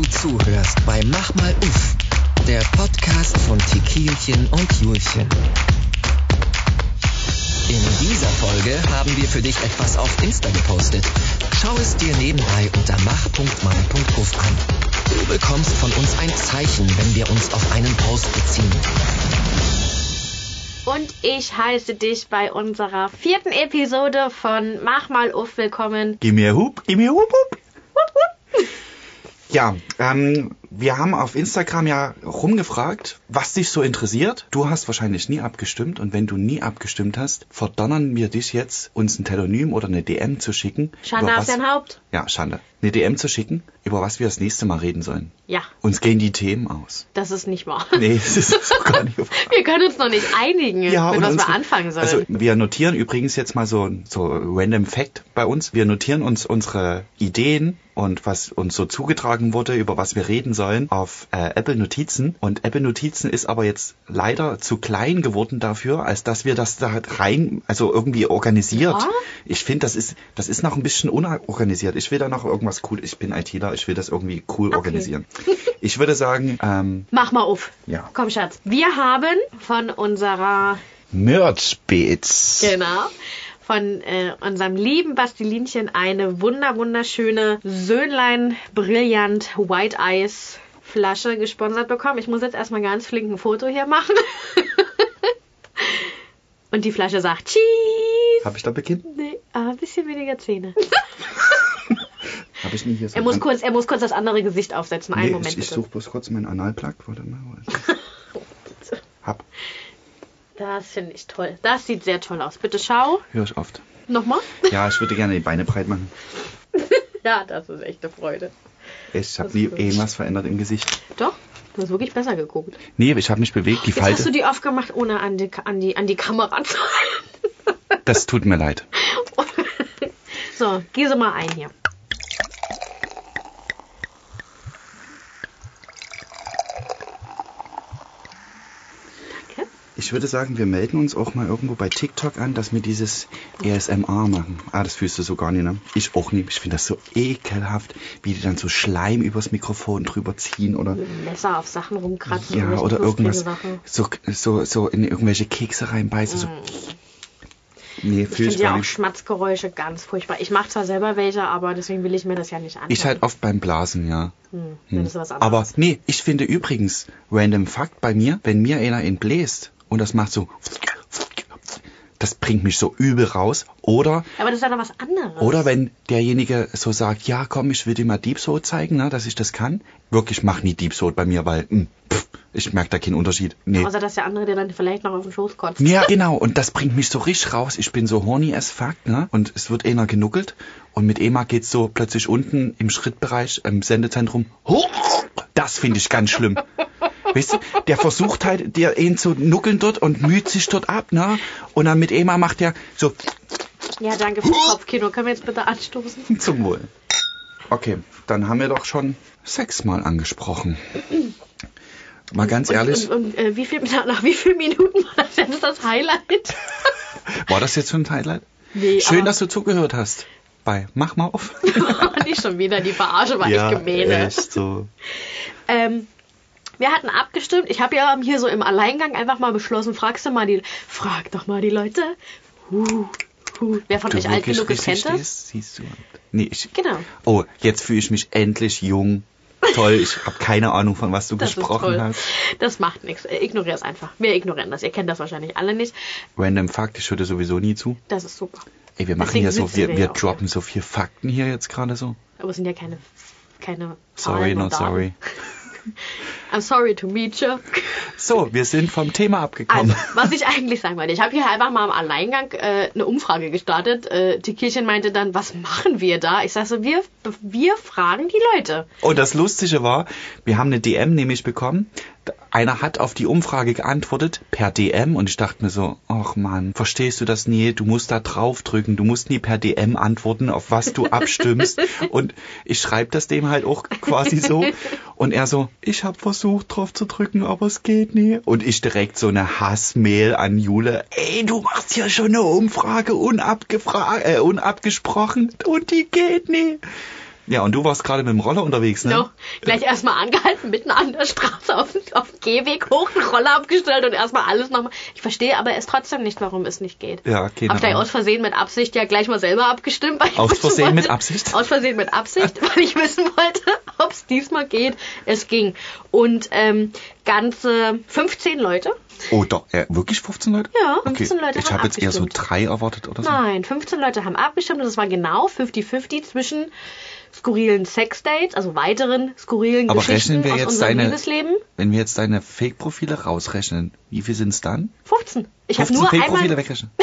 du zuhörst bei Mach mal Uff, der Podcast von Tequilchen und Julchen. In dieser Folge haben wir für dich etwas auf Insta gepostet. Schau es dir nebenbei unter mach.mal.uff an. Du bekommst von uns ein Zeichen, wenn wir uns auf einen Post beziehen. Und ich heiße dich bei unserer vierten Episode von Mach mal Uff willkommen. Gib mir Hub, gib mir Hub. Ja, ähm, wir haben auf Instagram ja rumgefragt, was dich so interessiert. Du hast wahrscheinlich nie abgestimmt und wenn du nie abgestimmt hast, verdonnern wir dich jetzt, uns ein Telonym oder eine DM zu schicken. Schande über auf was- dein Haupt. Ja, Schande. Eine DM zu schicken, über was wir das nächste Mal reden sollen. Ja, Uns gehen die Themen aus. das ist nicht wahr. Nee, das ist so gar nicht. Wir können uns noch nicht einigen, mit was und wir unsere- anfangen sollen. Also wir notieren übrigens jetzt mal so so random Fact bei uns. Wir notieren uns unsere Ideen und was uns so zugetragen wurde, über was wir reden sollen, auf äh, Apple Notizen. Und Apple Notizen ist aber jetzt leider zu klein geworden dafür, als dass wir das da rein, also irgendwie organisiert. Ja? Ich finde, das ist das ist noch ein bisschen unorganisiert. Ich will da noch irgendwas cool. Ich bin ITler, ich will das irgendwie cool organisieren. Ich würde sagen, ähm, Mach mal auf. Ja. Komm, Schatz. Wir haben von unserer, Merch-Bits. genau, von äh, unserem lieben Bastilinchen eine wunder wunderschöne Söhnlein Brillant White Eyes Flasche gesponsert bekommen. Ich muss jetzt erstmal ganz flink ein Foto hier machen. Und die Flasche sagt Cheese. Habe ich da beginnt? Nee, aber ein bisschen weniger Zähne. Habe ich nie hier so Er muss kurz, er muss kurz das andere Gesicht aufsetzen. Einen Nee, Moment ich, ich suche bloß kurz meinen Analplug. Warte mal. Hab. Das finde ich toll. Das sieht sehr toll aus. Bitte schau. Hör ich oft. Nochmal. Ja, ich würde gerne die Beine breit machen. Ja, das ist echt eine Freude. Ich habe nie irgendwas verändert im Gesicht. Doch, du hast wirklich besser geguckt. Nee, ich habe mich bewegt. Die Jetzt hast du Falte. die aufgemacht, ohne an die, an die, an die Kamera zu halten. Das tut mir leid. So, geh sie mal ein hier. Ich würde sagen, wir melden uns auch mal irgendwo bei TikTok an, dass wir dieses ASMR machen. Ah, das fühlst du so gar nicht, ne? Ich auch nicht. Ich finde das so ekelhaft, wie die dann so Schleim übers Mikrofon drüber ziehen oder Messer auf Sachen rumkratzen. ja oder irgendwas so so so in irgendwelche Kekse reinbeißen. So. Nee, Ich finde ja auch. Schmatzgeräusche ganz furchtbar. Ich mache zwar selber welche, aber deswegen will ich mir das ja nicht anschauen. Ich halt oft beim Blasen, ja. Hm, Hm. Aber nee, ich finde übrigens, random Fakt bei mir, wenn mir einer entbläst und das macht so, das bringt mich so übel raus. Oder, Aber das ist ja noch was anderes. oder wenn derjenige so sagt, ja komm, ich will dir mal Deep Throat zeigen, ne, dass ich das kann. Wirklich, mach nie Deep Throat bei mir, weil, mh, pff, ich merke da keinen Unterschied. Nee. Außer dass der andere dir dann vielleicht noch auf den Schoß kotzt. Ja, genau. Und das bringt mich so richtig raus. Ich bin so horny as fuck, ne? Und es wird einer genuckelt. Und mit Ema geht's so plötzlich unten im Schrittbereich, im Sendezentrum. Das finde ich ganz schlimm. Weißt du, der versucht halt, dir ihn zu nuckeln dort und müht sich dort ab, ne? Und dann mit Ema macht er so Ja, danke fürs Kopfkino. Können wir jetzt bitte anstoßen? zum Wohl. Okay, dann haben wir doch schon Sex mal angesprochen. Mal ganz ehrlich, Und, und äh, wie viel, nach, wie vielen Minuten war das jetzt das Highlight? war das jetzt schon ein Highlight? Nee, Schön, dass du zugehört hast. Bei Mach mal auf. Nicht schon wieder, die Verarsche war echt gemeine. echt so. Ähm, wir hatten abgestimmt. Ich habe ja hier so im Alleingang einfach mal beschlossen, fragst du mal die, frag doch mal die Leute. Huh, huh. Wer von Du euch alt genug ist, kennt das? siehst du. Nee, ich, Genau. Oh, jetzt fühle ich mich endlich jung. Toll, ich habe keine Ahnung, von was du Das ist gesprochen toll. hast. Das macht nichts. Ignorier es einfach. Wir ignorieren das. Ihr kennt das wahrscheinlich alle nicht. Random Fakt, ich höre sowieso nie zu. Das ist super. Ey, wir machen ja so, wir, wir wir droppen so viel Fakten hier jetzt gerade so. Aber es sind ja keine, keine Sorry, not Daten. sorry. I'm sorry to meet you. So, wir sind vom Thema abgekommen. Also, was ich eigentlich sagen wollte, ich habe hier einfach mal im Alleingang äh, eine Umfrage gestartet. Äh, die Kirchen meinte dann, was machen wir da? Ich sage so, wir, wir fragen die Leute. Und das Lustige war, wir haben eine DM nämlich bekommen. Einer hat auf die Umfrage geantwortet per DM und ich dachte mir so, ach man, verstehst du das nie? Du musst da draufdrücken, du musst nie per DM antworten, auf was du abstimmst. und ich schreibe das dem halt auch quasi so. Und er so, ich habe versucht drauf zu drücken, aber es geht nie. Und ich direkt so eine Hassmail an Jule, ey, du machst ja schon eine Umfrage unabgefra äh, unabgesprochen und die geht nie. Ja, und du warst gerade mit dem Roller unterwegs, ne? No. Gleich erstmal angehalten, mitten an der Straße auf, auf den Gehweg hoch, einen Roller abgestellt und erstmal alles nochmal. Ich verstehe aber es trotzdem nicht, warum es nicht geht. Ja, keine Hab gleich aus Versehen mit Absicht ja gleich mal selber abgestimmt. Weil ich Aus Versehen wollte, mit Absicht? Aus Versehen mit Absicht, weil ich wissen wollte, ob es diesmal geht. Es ging. Und ähm, ganze 15 Leute. Oh, doch, äh, wirklich 15 Leute? Ja, 15 okay. Leute Ich haben habe jetzt eher so drei erwartet oder so. Nein, 15 Leute haben abgestimmt und es war genau 50-50 zwischen skurrilen Sexdates, also weiteren skurrilen Aber Geschichten rechnen wir aus jetzt unserem deine- Liebesleben. Wenn wir jetzt deine Fake-Profile rausrechnen, wie viel sind es dann? 15. Ich habe 15 nur Fake-Profile einmal, wegrechnen.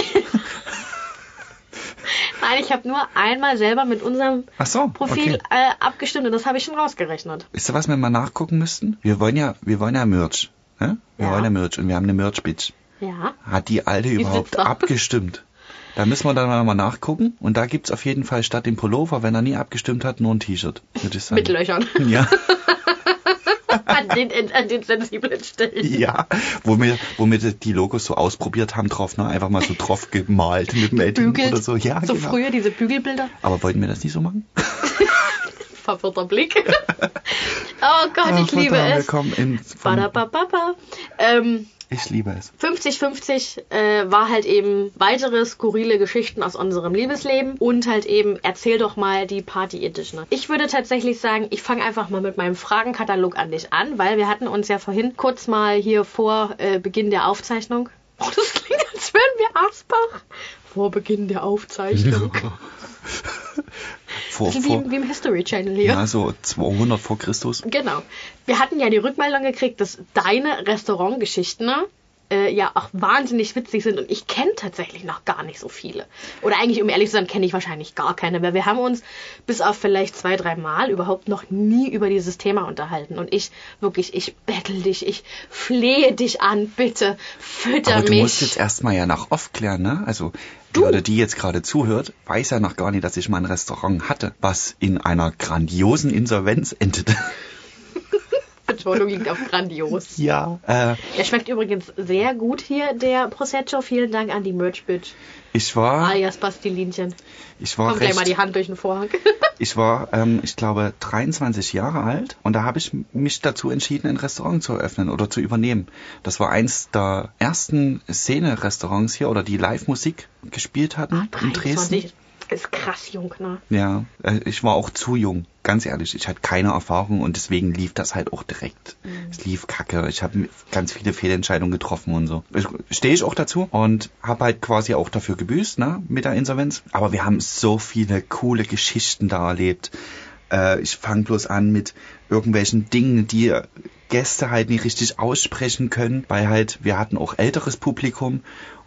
nein, ich habe nur einmal selber mit unserem so, Profil okay. äh, abgestimmt und das habe ich schon rausgerechnet. Wisst ihr, was wir mal nachgucken müssten? Wir wollen ja, wir wollen ja Merch. Ne? Wir Ja. wollen ja Merch und wir haben eine Merch-Bitch. Ja. Hat die Alte überhaupt da. abgestimmt? Da müssen wir dann mal nachgucken. Und da gibt's auf jeden Fall statt dem Pullover, wenn er nie abgestimmt hat, nur ein T-Shirt. würde ich sagen. Mit Löchern. Ja, an, den, an den sensiblen Stellen. ja. Wo wir, wo wir die Logos so ausprobiert haben drauf, ne? Einfach mal so drauf gemalt mit dem Edding oder so. Ja, so genau. früher diese Bügelbilder. Aber wollten wir das nicht so machen? Verwirrter Blick. oh Gott, ich Ach, liebe verdammt, es. Wir kommen in. Ähm, ich liebe es. 50-50 äh, war halt eben weitere skurrile Geschichten aus unserem Liebesleben und halt eben erzähl doch mal die Party Edition. Ich würde tatsächlich sagen, ich fange einfach mal mit meinem Fragenkatalog an dich an, weil wir hatten uns ja vorhin kurz mal hier vor äh, Beginn der Aufzeichnung. Oh, das klingt, als wären wir Asbach. Vor Beginn der Aufzeichnung. Vor, Wie, vor, wie im History Channel hier. ja, so 200 vor Christus. Genau. Wir hatten ja die Rückmeldung gekriegt, dass deine Restaurantgeschichten ne, äh, ja auch wahnsinnig witzig sind und ich kenne tatsächlich noch gar nicht so viele. Oder eigentlich, um ehrlich zu sein, kenne ich wahrscheinlich gar keine, weil wir haben uns bis auf vielleicht zwei, drei Mal überhaupt noch nie über dieses Thema unterhalten. Und ich, wirklich, ich bettel dich, ich flehe dich an, bitte, fütter Aber du mich. musst jetzt erstmal ja nach aufklären, ne? Also, die Du. oder die jetzt gerade zuhört, weiß ja noch gar nicht, dass ich mal ein Restaurant hatte, was in einer grandiosen Insolvenz endete. Betonung liegt auf grandios. Ja. Äh, Er schmeckt übrigens sehr gut hier, der Prosecco. Vielen Dank an die Merch Bitch, ich war, alias Bastilinchen. ich war Kommt gleich mal die recht, Hand durch den Vorhang. ich war, ähm, ich glaube, 23 Jahre alt und da habe ich mich dazu entschieden, ein Restaurant zu eröffnen oder zu übernehmen. Das war eins der ersten Szene-Restaurants hier oder die Live-Musik gespielt hatten in Dresden. 23 ist krass jung, ne? Ja, äh, ich war auch zu jung, ganz ehrlich. Ich hatte keine Erfahrung und deswegen lief das halt auch direkt. Es lief kacke. Ich habe ganz viele Fehlentscheidungen getroffen und so. Stehe ich auch dazu und habe halt quasi auch dafür gebüßt, ne, mit der Insolvenz. Aber wir haben so viele coole Geschichten da erlebt. Äh, ich fange bloß an mit irgendwelchen Dingen, die Gäste halt nicht richtig aussprechen können, weil halt wir hatten auch älteres Publikum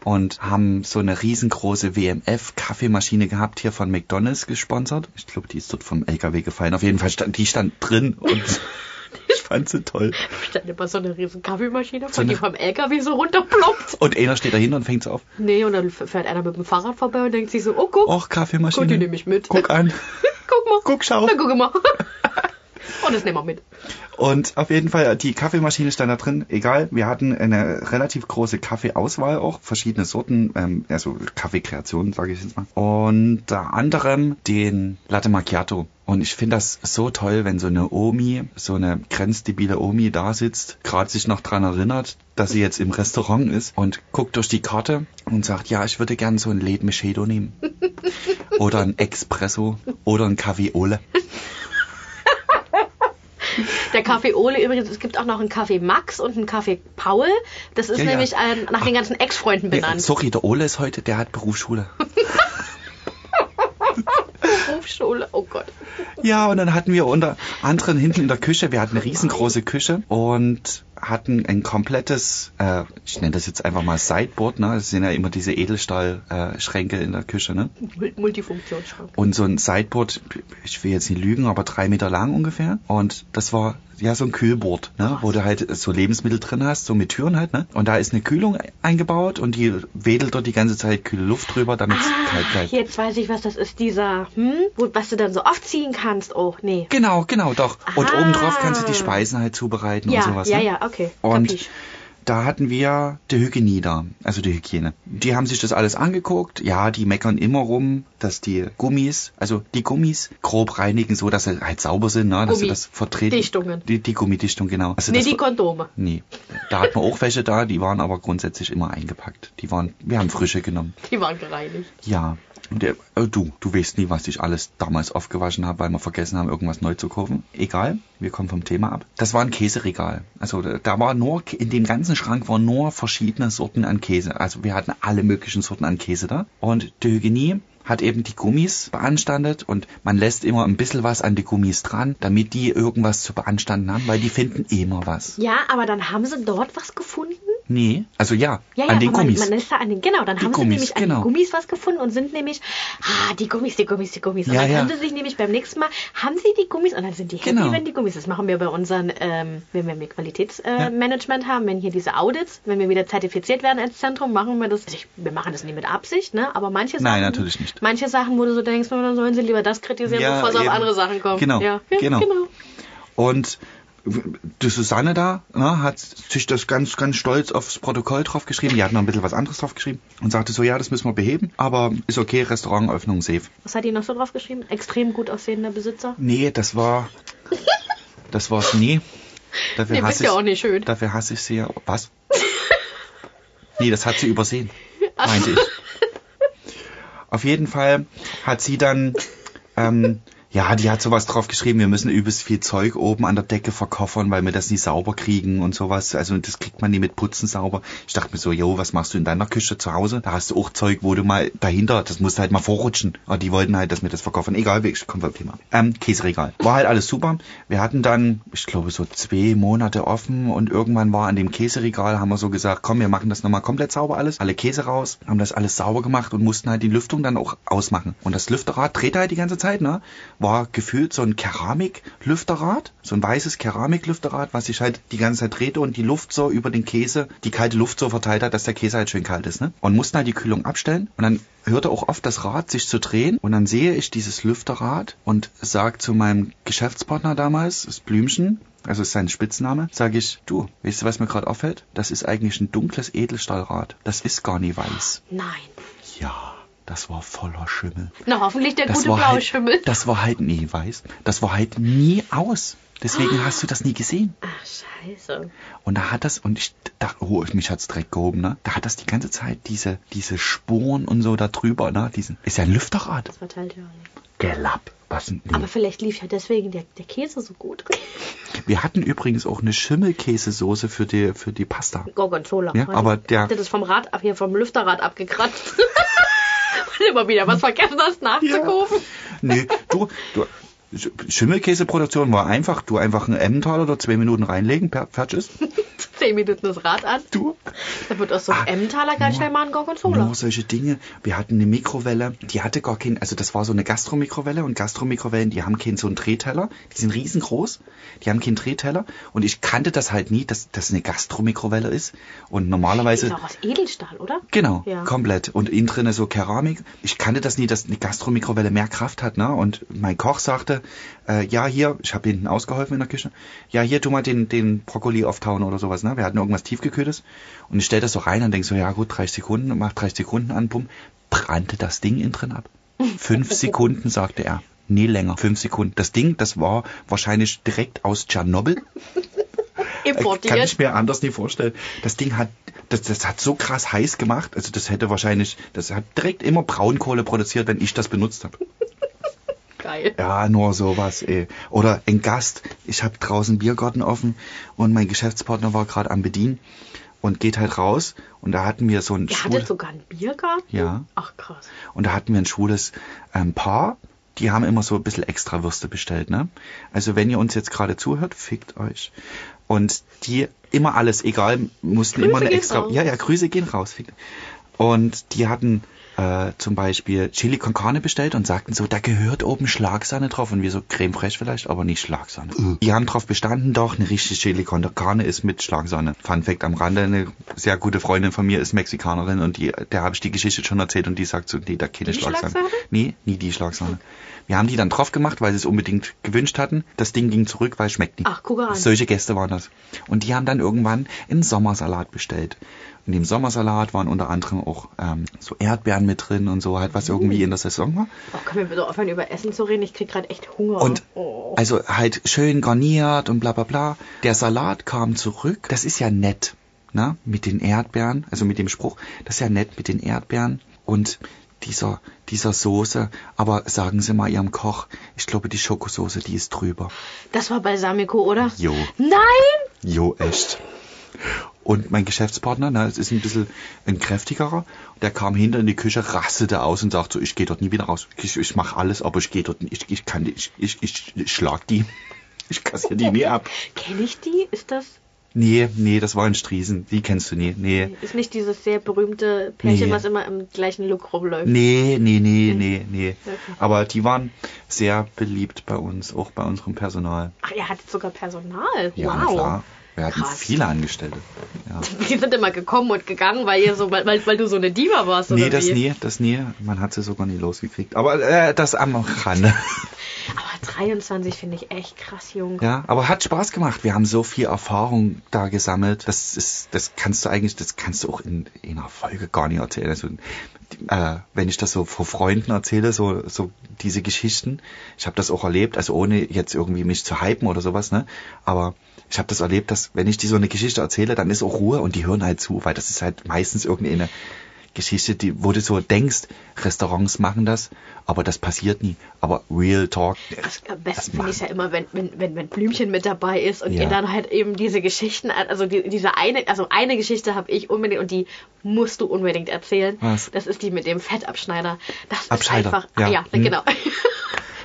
und haben so eine riesengroße WMF Kaffeemaschine gehabt hier von McDonald's gesponsert. Ich glaube, die ist dort vom LKW gefallen. Auf jeden Fall stand die stand drin und ich fand sie toll. Stand immer so eine riesen Kaffeemaschine, So die vom LKW so runterploppt. Und einer steht dahinter und fängt auf. Nee, und dann fährt einer mit dem Fahrrad vorbei und denkt sich so, oh, guck, Och, Kaffeemaschine. Gut, die nehme ich mit. Guck an. guck mal. Guck, schau. Na, guck mal. und das nehmen wir mit. Und auf jeden Fall, die Kaffeemaschine stand da drin. Egal, wir hatten eine relativ große Kaffeeauswahl auch, verschiedene Sorten, ähm, also Kaffeekreationen, sage ich jetzt mal. Unter anderem den Latte Macchiato. Und ich finde das so toll, wenn so eine Omi, so eine grenzdebile Omi da sitzt, gerade sich noch dran erinnert, dass sie jetzt im Restaurant ist und guckt durch die Karte und sagt, ja, ich würde gern so ein Late Machado nehmen. oder ein Espresso oder ein Kaffee Ole. Der Kaffee Ole übrigens, es gibt auch noch einen Kaffee Max und einen Kaffee Paul. Das ist Ja, ja. nämlich äh, nach den ganzen Ex-Freunden Ja, benannt. sorry, der Ole ist heute, der hat Berufsschule. Berufsschule, oh Gott. Ja, und dann hatten wir unter anderem hinten in der Küche, wir hatten eine riesengroße Küche und hatten ein komplettes, äh, ich nenne das jetzt einfach mal Sideboard, ne? Das sind ja immer diese Edelstahlschränke äh, in der Küche, ne? Mul- Multifunktionsschrank. Und so ein Sideboard, ich will jetzt nicht lügen, aber drei Meter lang ungefähr. Und das war ja so ein Kühlboard, ne? Wo du halt so Lebensmittel drin hast, so mit Türen halt, ne? Und da ist eine Kühlung eingebaut und die wedelt dort die ganze Zeit kühle Luft drüber, damit es kalt Ah, bleibt. jetzt weiß ich, was das ist. Dieser, hm, wo, was du dann so aufziehen kannst. Oh, nee. Genau, genau, doch. Und Ah. obendrauf kannst du die Speisen halt zubereiten Ja, und sowas. ja, ne? ja, okay. Und Kapisch. da hatten wir die Hygiene da, also die Hygiene. Die haben sich das alles angeguckt. Ja, die meckern immer rum, dass die Gummis, also die Gummis grob reinigen, so dass sie halt sauber sind, ne? dass sie Gummi- das vertreten. Dichtungen. Die, die Gummidichtung, genau. Also Nee, die Kondome. Nee, da hatten wir auch welche da, die waren aber grundsätzlich immer eingepackt. Die waren, wir haben frische genommen. Die waren gereinigt. Ja. Der, äh, du, du weißt nie, was ich alles damals aufgewaschen habe, weil wir vergessen haben, irgendwas neu zu kaufen. Egal, wir kommen vom Thema ab. Das war ein Käseregal. Also da, war nur, in dem ganzen Schrank waren nur verschiedene Sorten an Käse. Also wir hatten alle möglichen Sorten an Käse da. Und die Hygienie hat eben die Gummis beanstandet und man lässt immer ein bisschen was an die Gummis dran, damit die irgendwas zu beanstanden haben, weil die finden immer was. Ja, aber dann haben sie dort was gefunden? Nee, also ja, Ja, ja, an den aber man, Gummis. man ist da an den, genau, dann Die haben Gummis, sie nämlich an genau. den Gummis was gefunden und sind nämlich, ah, die Gummis, die Gummis, die Gummis. Und Ja, dann ja. haben sie sich nämlich beim nächsten Mal, haben sie die Gummis und dann sind die happy, Genau. wenn die Gummis, das machen wir bei unseren, ähm, wenn wir mehr Qualitätsmanagement äh, haben, wenn hier diese Audits, wenn wir wieder zertifiziert werden als Zentrum, machen wir das, also ich, wir machen das nie mit Absicht, ne, aber manche Sachen. Nein, natürlich nicht. Manche Sachen, wo du so denkst, dann sollen sie lieber das kritisieren, bevor sie auf eben. andere Sachen kommen. Genau, genau. genau. Und die Susanne da ne, hat sich das ganz, ganz stolz aufs Protokoll drauf geschrieben. Die hat noch ein bisschen was anderes drauf geschrieben und sagte so, ja, das müssen wir beheben, aber ist okay, Restaurantöffnung safe. Was hat die noch so drauf geschrieben? Extrem gut aussehender Besitzer. Nee, das war, das war's nie. Dafür Nee, hasse bist ja ich- auch nicht schön. Dafür hasse ich sie ja. Was? nee, das hat sie übersehen, meinte ich. Auf jeden Fall hat sie dann, ähm, ja, die hat sowas drauf geschrieben, wir müssen übelst viel Zeug oben an der Decke verkoffern, weil wir das nie sauber kriegen und sowas. Also das kriegt man nie mit Putzen sauber. Ich dachte mir so, jo, was machst du in deiner Küche zu Hause? Da hast du auch Zeug, wo du mal dahinter, das musst du halt mal vorrutschen. Aber die wollten halt, dass wir das verkaufen. Egal, ich komme vom Thema. Ähm, Käseregal. War halt alles super. Wir hatten dann, ich glaube, so zwei Monate offen und irgendwann war an dem Käseregal, haben wir so gesagt, komm, wir machen das nochmal komplett sauber alles. Alle Käse raus, haben das alles sauber gemacht und mussten halt die Lüftung dann auch ausmachen. Und das Lüfterrad dreht halt die ganze Zeit, ne? War gefühlt so ein Keramiklüfterrad, so ein weißes Keramiklüfterrad, was sich halt die ganze Zeit drehte und die Luft so über den Käse, die kalte Luft so verteilt hat, dass der Käse halt schön kalt ist, ne? Und mussten halt die Kühlung abstellen und dann hörte auch oft das Rad sich zu drehen und dann sehe ich dieses Lüfterrad und sag zu meinem Geschäftspartner damals, das Blümchen, also ist sein Spitzname, sage ich, du, weißt du, was mir gerade auffällt? Das ist eigentlich ein dunkles Edelstahlrad. Das ist gar nie weiß. Nein. Ja, das war voller Schimmel. Na, hoffentlich der Das gute blaue halt, Schimmel. Das war halt nie weiß. Das war halt nie aus. Deswegen hast du das nie gesehen. Ach, scheiße. Und da hat das, und ich dachte, oh, mich hat's direkt gehoben, ne? Da hat das die ganze Zeit diese, diese Spuren und so da drüber, ne? Diesen, ist ja ein Lüfterrad. Das verteilt ja auch nicht. Gelapp. Was? Nee. Aber vielleicht lief ja deswegen der, der Käse so gut. Wir hatten übrigens auch eine Schimmelkäsesoße für die, für die Pasta. Gorgonzola. Ja, aber der- Hatte das vom Rad ab, hier vom Lüfterrad abgekratzt. Immer wieder was vergessen hast nachzukaufen. Nee, du, du, Schimmelkäseproduktion war einfach, du einfach einen Emmentaler oder zwei Minuten reinlegen, fertig ist. Zehn Minuten das Rad an. Du. Da wird aus so einem Ah, Emmentaler ganz schnell mal ein Gorgonzola. Nur solche Dinge. Wir hatten eine Mikrowelle, die hatte gar keinen, also das war so eine Gastromikrowelle und Gastromikrowellen, die haben keinen so einen Drehteller, die sind riesengroß, die haben keinen Drehteller und ich kannte das halt nie, dass das eine Gastromikrowelle ist und Die normalerweise ist auch aus Edelstahl, oder? Genau, Ja. komplett. Und innen drinne so Keramik. Ich kannte das nie, dass eine Gastromikrowelle mehr Kraft hat, ne? Und mein Koch sagte, äh, ja hier, ich habe hinten ausgeholfen in der Küche, ja hier, tu mal den, den Brokkoli auftauen oder sowas, ne? Wir hatten irgendwas tiefgekühltes. Und ich stell das so rein und denk so, ja gut, 30 Sekunden, mach 30 Sekunden an, bumm, brannte das Ding innen drin ab. Fünf Sekunden, sagte er. Nie länger, fünf Sekunden. Das Ding, das war wahrscheinlich direkt aus Tschernobyl. Kann Importiert. ich mir anders nie vorstellen. Das Ding hat, das, das hat so krass heiß gemacht, also das hätte wahrscheinlich, das hat direkt immer Braunkohle produziert, wenn ich das benutzt habe. Geil. Ja, nur sowas, ey. Oder ein Gast, ich habe draußen Biergarten offen und mein Geschäftspartner war gerade am Bedienen und geht halt raus und da hatten wir so ein Ihr schwul, hattet sogar einen Biergarten? Ja. Ach, krass. und da hatten wir ein schwules ähm, Paar, die haben immer so ein bisschen extra Würste bestellt, ne? Also wenn ihr uns jetzt gerade zuhört, fickt euch. Und die immer alles, egal, mussten Grüße immer eine extra. raus. Ja, ja, Grüße gehen raus. Und die hatten äh, zum Beispiel Chili con Carne bestellt und sagten so, da gehört oben Schlagsahne drauf. Und wir so, Creme fraiche vielleicht, aber nicht Schlagsahne. Die haben drauf bestanden, doch, eine richtige Chili con Carne ist mit Schlagsahne. Fun Fact am Rande, eine sehr gute Freundin von mir ist Mexikanerin und die, der habe ich die Geschichte schon erzählt und die sagt so, nee, da keine Die Schlagsahne. Schlagsahne? Nee, nie die Schlagsahne. Wir haben die dann drauf gemacht, weil sie es unbedingt gewünscht hatten. Das Ding ging zurück, weil es schmeckt nicht. Ach, guck an. Solche Gäste waren das. Und die haben dann irgendwann einen Sommersalat bestellt. In dem Sommersalat waren unter anderem auch ähm, so Erdbeeren mit drin und so halt, was irgendwie in der Saison war. Oh, können wir bitte aufhören, über Essen zu reden? Ich krieg gerade echt Hunger. Und oh. also halt schön garniert und bla bla bla. Der Salat kam zurück. Das ist ja nett, ne? Mit den Erdbeeren, also mit dem Spruch, das ist ja nett mit den Erdbeeren und dieser, dieser Soße. Aber sagen Sie mal Ihrem Koch, ich glaube die Schokosoße, die ist drüber. Das war Balsamico, oder? Jo. Nein! Jo, echt. Und mein Geschäftspartner, ne, es ist ein bisschen ein kräftigerer, der kam hinter in die Küche, rastete aus und sagt so, ich gehe dort nie wieder raus. Ich, ich mache alles, aber ich gehe dort nicht, ich, ich kann die, ich, ich, ich, ich schlag die. Ich kassiere die nie ab. Kenne ich die? Ist das? Nee, nee, das war in Striesen. Die kennst du nie. Nee. Ist nicht dieses sehr berühmte Pärchen, Nee. was immer im gleichen Look rumläuft? Nee, nee, nee, nee, nee. Okay. Aber die waren sehr beliebt bei uns, auch bei unserem Personal. Ach, ihr hattet sogar Personal. Ja, na wow. klar. Wir hatten Krass. viele Angestellte. Ja. Die sind immer gekommen und gegangen, weil ihr so, weil, weil, du so eine Diva warst, oder Nee, das wie? nie, das nie. Man hat sie sogar nie losgekriegt. Aber äh, das am Rande. Aber 23 finde ich echt krass jung. Ja, aber hat Spaß gemacht. Wir haben so viel Erfahrung da gesammelt. Das ist, das kannst du eigentlich, das kannst du auch in, in einer Folge gar nicht erzählen. Also, äh, wenn ich das so vor Freunden erzähle, so, so diese Geschichten, ich habe das auch erlebt, also ohne jetzt irgendwie mich zu hypen oder sowas, ne? Aber ich habe das erlebt, dass wenn ich die so eine Geschichte erzähle, dann ist auch Ruhe und die hören halt zu, weil das ist halt meistens irgendeine Geschichte, die, wo du so denkst, Restaurants machen das, aber das passiert nie. Aber Real Talk. Das, am besten finde ich es ja immer, wenn, wenn, wenn, wenn Blümchen mit dabei ist und Ja. ihr dann halt eben diese Geschichten, also die, diese eine, also eine Geschichte habe ich unbedingt und die musst du unbedingt erzählen. Was? Das ist die mit dem Fettabschneider. Das Abscheider, ist einfach, ja. ja, Hm. genau.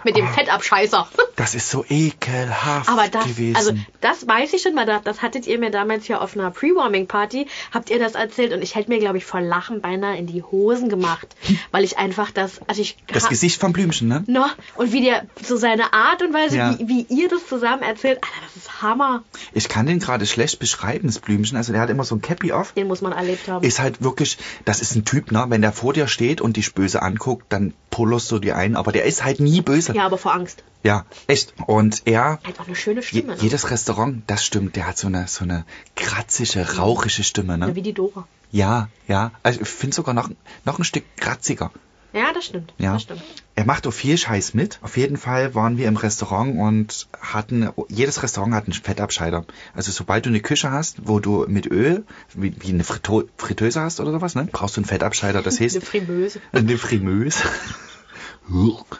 mit dem Fettabscheißer. Das ist so ekelhaft Aber das, gewesen. also das weiß ich schon mal, das, das hattet ihr mir damals ja auf einer Pre-Warming-Party, habt ihr das erzählt und ich hätte mir, glaube ich, vor Lachen beinahe in die Hosen gemacht, weil ich einfach das, also ich das Gesicht vom Blümchen, ne? No, und wie der, so seine Art und Weise, Ja. wie, wie ihr das zusammen erzählt, Alter, das ist Hammer. Ich kann den gerade schlecht beschreiben, das Blümchen. Also der hat immer so ein Cappy auf. Den muss man erlebt haben. Ist halt wirklich, das ist ein Typ, ne? Wenn der vor dir steht und dich böse anguckt, dann pullerst du dir ein. Aber der ist halt nie böse. Ja, aber vor Angst. Ja, echt. Und er, Hat auch eine schöne je, Stimme. ne? jedes Restaurant, das stimmt, der hat so eine, so eine kratzige, rauchige Stimme, Ja, ne? wie die Dora. Ja, ja. Also ich finde sogar noch, noch ein Stück kratziger. Ja, das stimmt. Ja. Das stimmt. Er macht auch viel Scheiß mit. Auf jeden Fall waren wir im Restaurant und hatten, jedes Restaurant hat einen Fettabscheider. Also sobald du eine Küche hast, wo du mit Öl, wie, wie eine Frito Fritteuse hast oder sowas, ne, brauchst du einen Fettabscheider. Das heißt, Eine Frimeuse. eine Frimeuse.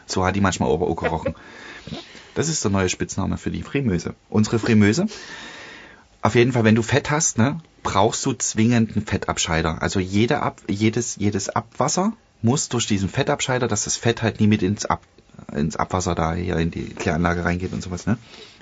So hat die manchmal auch gerochen. Das ist der neue Spitzname für die Frimeuse. Unsere Frimeuse. Auf jeden Fall, wenn du Fett hast, ne, brauchst du zwingend einen Fettabscheider. Also jede Ab, jedes, jedes Abwasser muss durch diesen Fettabscheider, dass das Fett halt nie mit ins, Ab, ins Abwasser da hier in die Kläranlage reingeht und sowas, ne?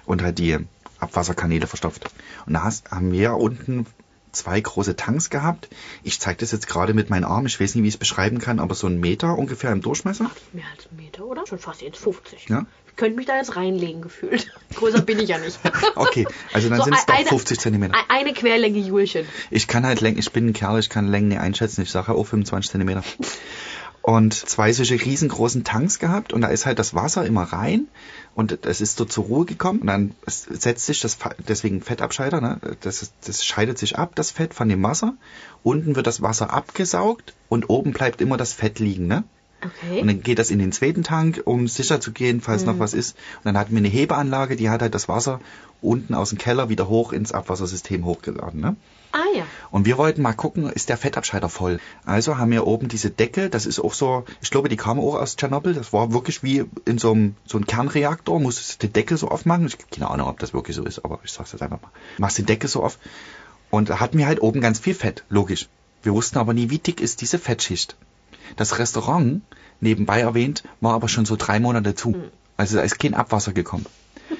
Und halt die Abwasserkanäle verstopft. Und da hast, haben wir unten zwei große Tanks gehabt. Ich zeige das jetzt gerade mit meinen Armen. Ich weiß nicht, wie ich es beschreiben kann, aber so ein Meter ungefähr im Durchmesser. Mehr als ein Meter, oder? Schon fast 1,50. Ja. Ich könnte mich da jetzt reinlegen, gefühlt. Größer bin ich ja nicht. Okay, also dann So, sind es doch eine- 50 Zentimeter. Ein- Eine Querlänge Julchen. Ich kann halt Längen, ich bin ein Kerl, ich kann Längen nicht einschätzen. Ich sage auch 25 Zentimeter. Und zwei solche riesengroßen Tanks gehabt und da ist halt das Wasser immer rein und es ist dort zur Ruhe gekommen und dann setzt sich das, deswegen Fettabscheider, ne? das, das scheidet sich ab, das Fett von dem Wasser. Unten wird das Wasser abgesaugt und oben bleibt immer das Fett liegen, ne? Okay. Und dann geht das in den zweiten Tank, um sicher zu gehen, falls noch was ist. Und dann hatten wir eine Hebeanlage, die hat halt das Wasser unten aus dem Keller wieder hoch ins Abwassersystem hochgeladen. Ne? ah ja. Und wir wollten mal gucken, ist der Fettabscheider voll. Also haben wir oben diese Decke, das ist auch so, ich glaube, die kam auch aus Tschernobyl, das war wirklich wie in so einem, so einem Kernreaktor, musstest den Deckel so aufmachen. Ich habe keine Ahnung, ob das wirklich so ist, aber ich sag's jetzt einfach mal. Machst den Deckel so auf und da hatten wir halt oben ganz viel Fett, logisch. Wir wussten aber nie, wie dick ist diese Fettschicht. Das Restaurant, nebenbei erwähnt, war aber schon so drei Monate zu. Also da ist kein Abwasser gekommen.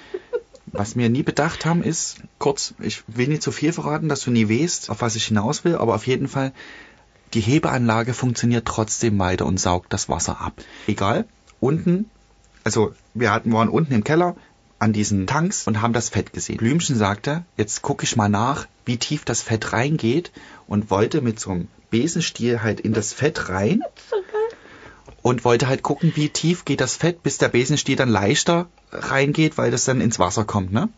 Was wir nie bedacht haben, ist, kurz, ich will nicht zu viel verraten, dass du nie weißt, auf was ich hinaus will, aber auf jeden Fall, die Hebeanlage funktioniert trotzdem weiter und saugt das Wasser ab. Egal, unten, also wir hatten, waren unten im Keller an diesen Tanks und haben das Fett gesehen. Blümchen sagte, jetzt gucke ich mal nach, wie tief das Fett reingeht und wollte mit so einem Besenstiel halt in das Fett rein und wollte halt gucken, wie tief geht das Fett, bis der Besenstiel dann leichter reingeht, weil das dann ins Wasser kommt, ne?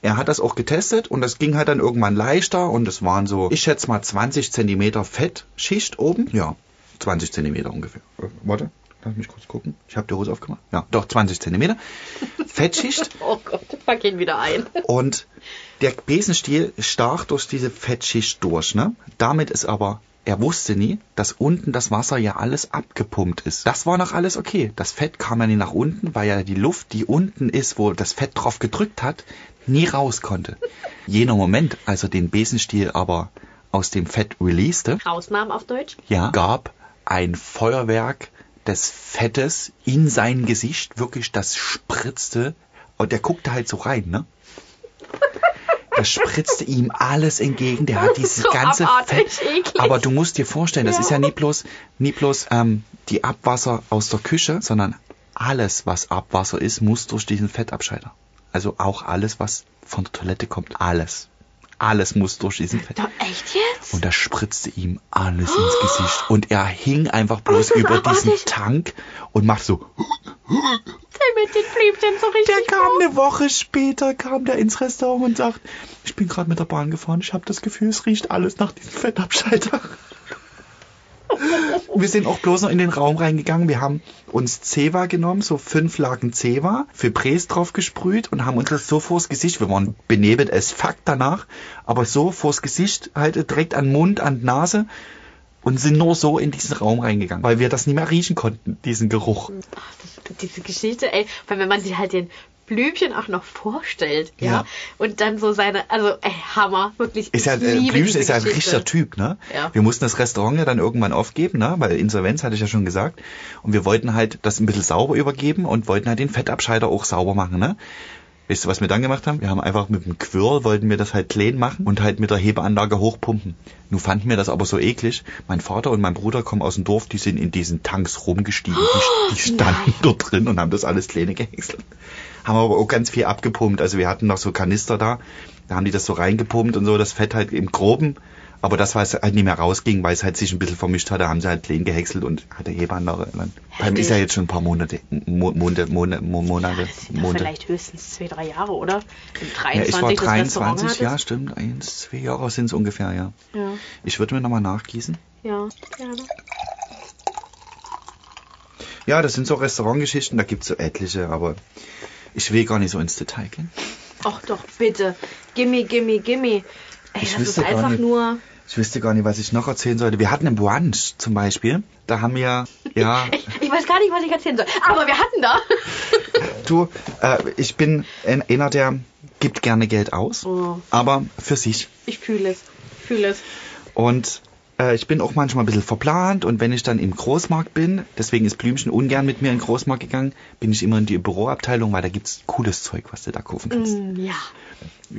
Er hat das auch getestet und das ging halt dann irgendwann leichter und es waren so, ich schätze mal 20 Zentimeter Fettschicht oben. Ja, 20 Zentimeter ungefähr. Äh, warte, lass mich kurz gucken. Ich habe die Hose aufgemacht. Ja, doch 20 Zentimeter. Fettschicht Oh Gott, pack ihn wieder ein. und der Besenstiel stach durch diese Fettschicht durch. Ne? Damit ist aber, er wusste nie, dass unten das Wasser ja alles abgepumpt ist. Das war noch alles okay. Das Fett kam ja nie nach unten, weil ja die Luft, die unten ist, wo das Fett drauf gedrückt hat, nie raus konnte. Jener Moment, als er den Besenstiel aber aus dem Fett releaste, Rausnahmen auf Deutsch. ja, gab ein Feuerwerk des Fettes in sein Gesicht, wirklich, das spritzte, und der guckte halt so rein, ne? Das spritzte ihm alles entgegen, der hat dieses So ganze abartig, Fett. eklig. Aber du musst dir vorstellen, das Ja. ist ja nie bloß, nie bloß ähm, die Abwasser aus der Küche, sondern alles, was Abwasser ist, muss durch diesen Fettabscheider. Also auch alles, was von der Toilette kommt, alles. Alles muss durch diesen Fett. Doch, echt jetzt? Und da spritzte ihm alles ins Gesicht. Und er hing einfach bloß über diesen. Tank und macht so. Der mit den Blümchen so richtig Der kam vor. eine Woche später, kam der ins Restaurant und sagt, ich bin gerade mit der Bahn gefahren, ich habe das Gefühl, es riecht alles nach diesem Fettabschalter. Wir sind auch bloß noch in den Raum reingegangen. Wir haben uns Zewa genommen, so fünf Lagen Zewa, für Präs drauf gesprüht und haben uns das so vors Gesicht, wir waren benebelt as fuck danach, aber so vors Gesicht, halt direkt an Mund, an Nase und sind nur so in diesen Raum reingegangen, weil wir das nicht mehr riechen konnten, diesen Geruch. Ach, das, diese Geschichte, ey, weil wenn man sich halt den Blümchen auch noch vorstellt, ja, Ja. und dann so seine, also, ey, Hammer, wirklich. Ist ja, äh, Blümchen ist ja ein richtiger Typ, ne? Ja. Wir mussten das Restaurant ja dann irgendwann aufgeben, ne? Weil Insolvenz hatte ich ja schon gesagt. Und wir wollten halt das ein bisschen sauber übergeben und wollten halt den Fettabscheider auch sauber machen, ne? Weißt du, was wir dann gemacht haben? Wir haben einfach mit dem Quirl wollten wir das halt clean machen und halt mit der Hebeanlage hochpumpen. Nun fanden wir das aber so eklig. Mein Vater und mein Bruder kommen aus dem Dorf, die sind in diesen Tanks rumgestiegen. Die, die standen dort drin und haben das alles kleine gehäckselt. Haben aber auch ganz viel abgepumpt. Also wir hatten noch so Kanister da, da haben die das so reingepumpt und so, das Fett halt im Groben. Aber das, was halt nicht mehr rausging, weil es halt sich ein bisschen vermischt hatte, haben sie halt klein gehäckselt und hatte Hebeanlage. Dann Beim ist ja jetzt schon ein paar Monate, Mo Monate, Monate, Mo- Monate, doch Monate. vielleicht höchstens zwei, drei Jahre, oder? Im Ja, 23 ich war das Restaurant 23, ja, stimmt. Eins, zwei Jahre sind es ungefähr, ja. Ja, Ich würde mir nochmal nachgießen. ja, gerne. Ja, das sind so Restaurantgeschichten, da gibt's so etliche, aber ich will gar nicht so ins Detail gehen. Ach doch, bitte. Gimme, gimme, gimme. Ey, Ich das ist einfach nur. Ich wüsste gar nicht, was ich noch erzählen sollte. Wir hatten einen Brunch zum Beispiel. Da haben wir, ja, Ich, ich weiß gar nicht, was ich erzählen soll. Aber wir hatten da. du, äh, ich bin ein- einer, der gibt gerne Geld aus, Oh. aber für sich. Ich fühle es. Ich fühle es. Und äh, ich bin auch manchmal ein bisschen verplant und wenn ich dann im Großmarkt bin, deswegen ist Blümchen ungern mit mir in den Großmarkt gegangen, bin ich immer in die Büroabteilung, weil da gibt's cooles Zeug, was du da kaufen kannst. Mm, ja.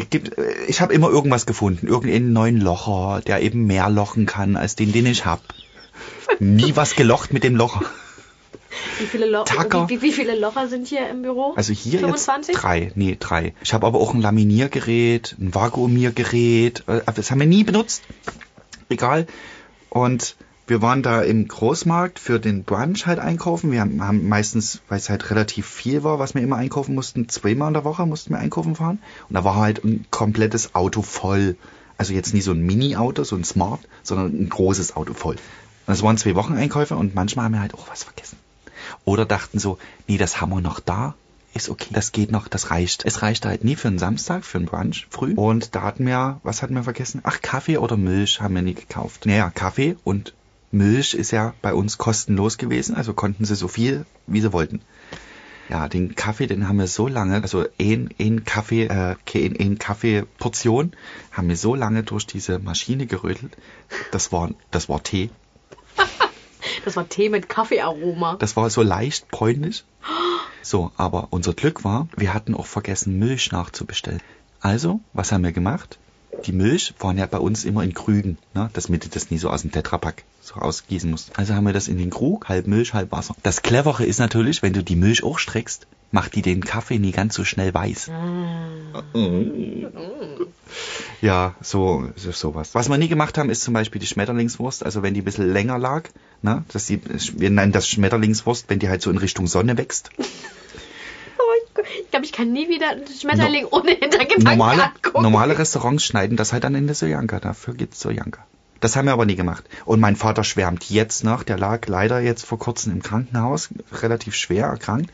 Gibt, äh, ich habe immer irgendwas gefunden, irgendeinen neuen Locher, der eben mehr lochen kann als den, den ich hab. Nie was gelocht mit dem Locher. Wie viele, Lo wie, wie, wie viele Locher sind hier im Büro? Also hier 25? jetzt drei, nee, drei. Ich habe aber auch ein Laminiergerät, ein Vakuumiergerät, äh, das haben wir nie benutzt. Egal. Und wir waren da im Großmarkt für den Brunch halt einkaufen. Wir haben, haben meistens, weil es halt relativ viel war, was wir immer einkaufen mussten, zweimal in der Woche mussten wir einkaufen fahren. Und da war halt ein komplettes Auto voll. Also jetzt nicht so ein Mini-Auto, so ein Smart, sondern ein großes Auto voll. Und es waren zwei Wochen Einkäufe und manchmal haben wir halt auch was vergessen. Oder dachten so, nee, das haben wir noch da. Ist okay, das geht noch, das reicht. Es reichte halt nie für einen Samstag, für einen Brunch früh. Und da hatten wir, was hatten wir vergessen? Ach, Kaffee oder Milch haben wir nie gekauft. Naja, Kaffee und Milch ist ja bei uns kostenlos gewesen, also konnten sie so viel, wie sie wollten. Ja, den Kaffee, den haben wir so lange, also ein, ein Kaffee, äh, ein, ein Kaffeeportion, haben wir so lange durch diese Maschine gerödelt. Das war, das war Tee. Das war Tee mit Kaffeearoma. Das war so leicht bräunlich. So, aber unser Glück war, wir hatten auch vergessen, Milch nachzubestellen. Also, was haben wir gemacht? Die Milch waren ja bei uns immer in Krügen, ne? damit du das nie so aus dem Tetrapack so ausgießen musst. Also haben wir das in den Krug, halb Milch, halb Wasser. Das Clevere ist natürlich, wenn du die Milch auch streckst, macht die den Kaffee nie ganz so schnell weiß. Ja, so, so sowas. Was wir nie gemacht haben, ist zum Beispiel die Schmetterlingswurst. Also wenn die ein bisschen länger lag, ne, dass die, wir nennen das Schmetterlingswurst, wenn die halt so in Richtung Sonne wächst. Oh, ich glaube, ich kann nie wieder einen Schmetterling ohne Hintergedanken Normale, angucken. normale Restaurants schneiden das halt dann in der Sojanka. Dafür gibt's Sojanka. Das haben wir aber nie gemacht. Und mein Vater schwärmt jetzt noch. Der lag leider jetzt vor kurzem im Krankenhaus, relativ schwer erkrankt.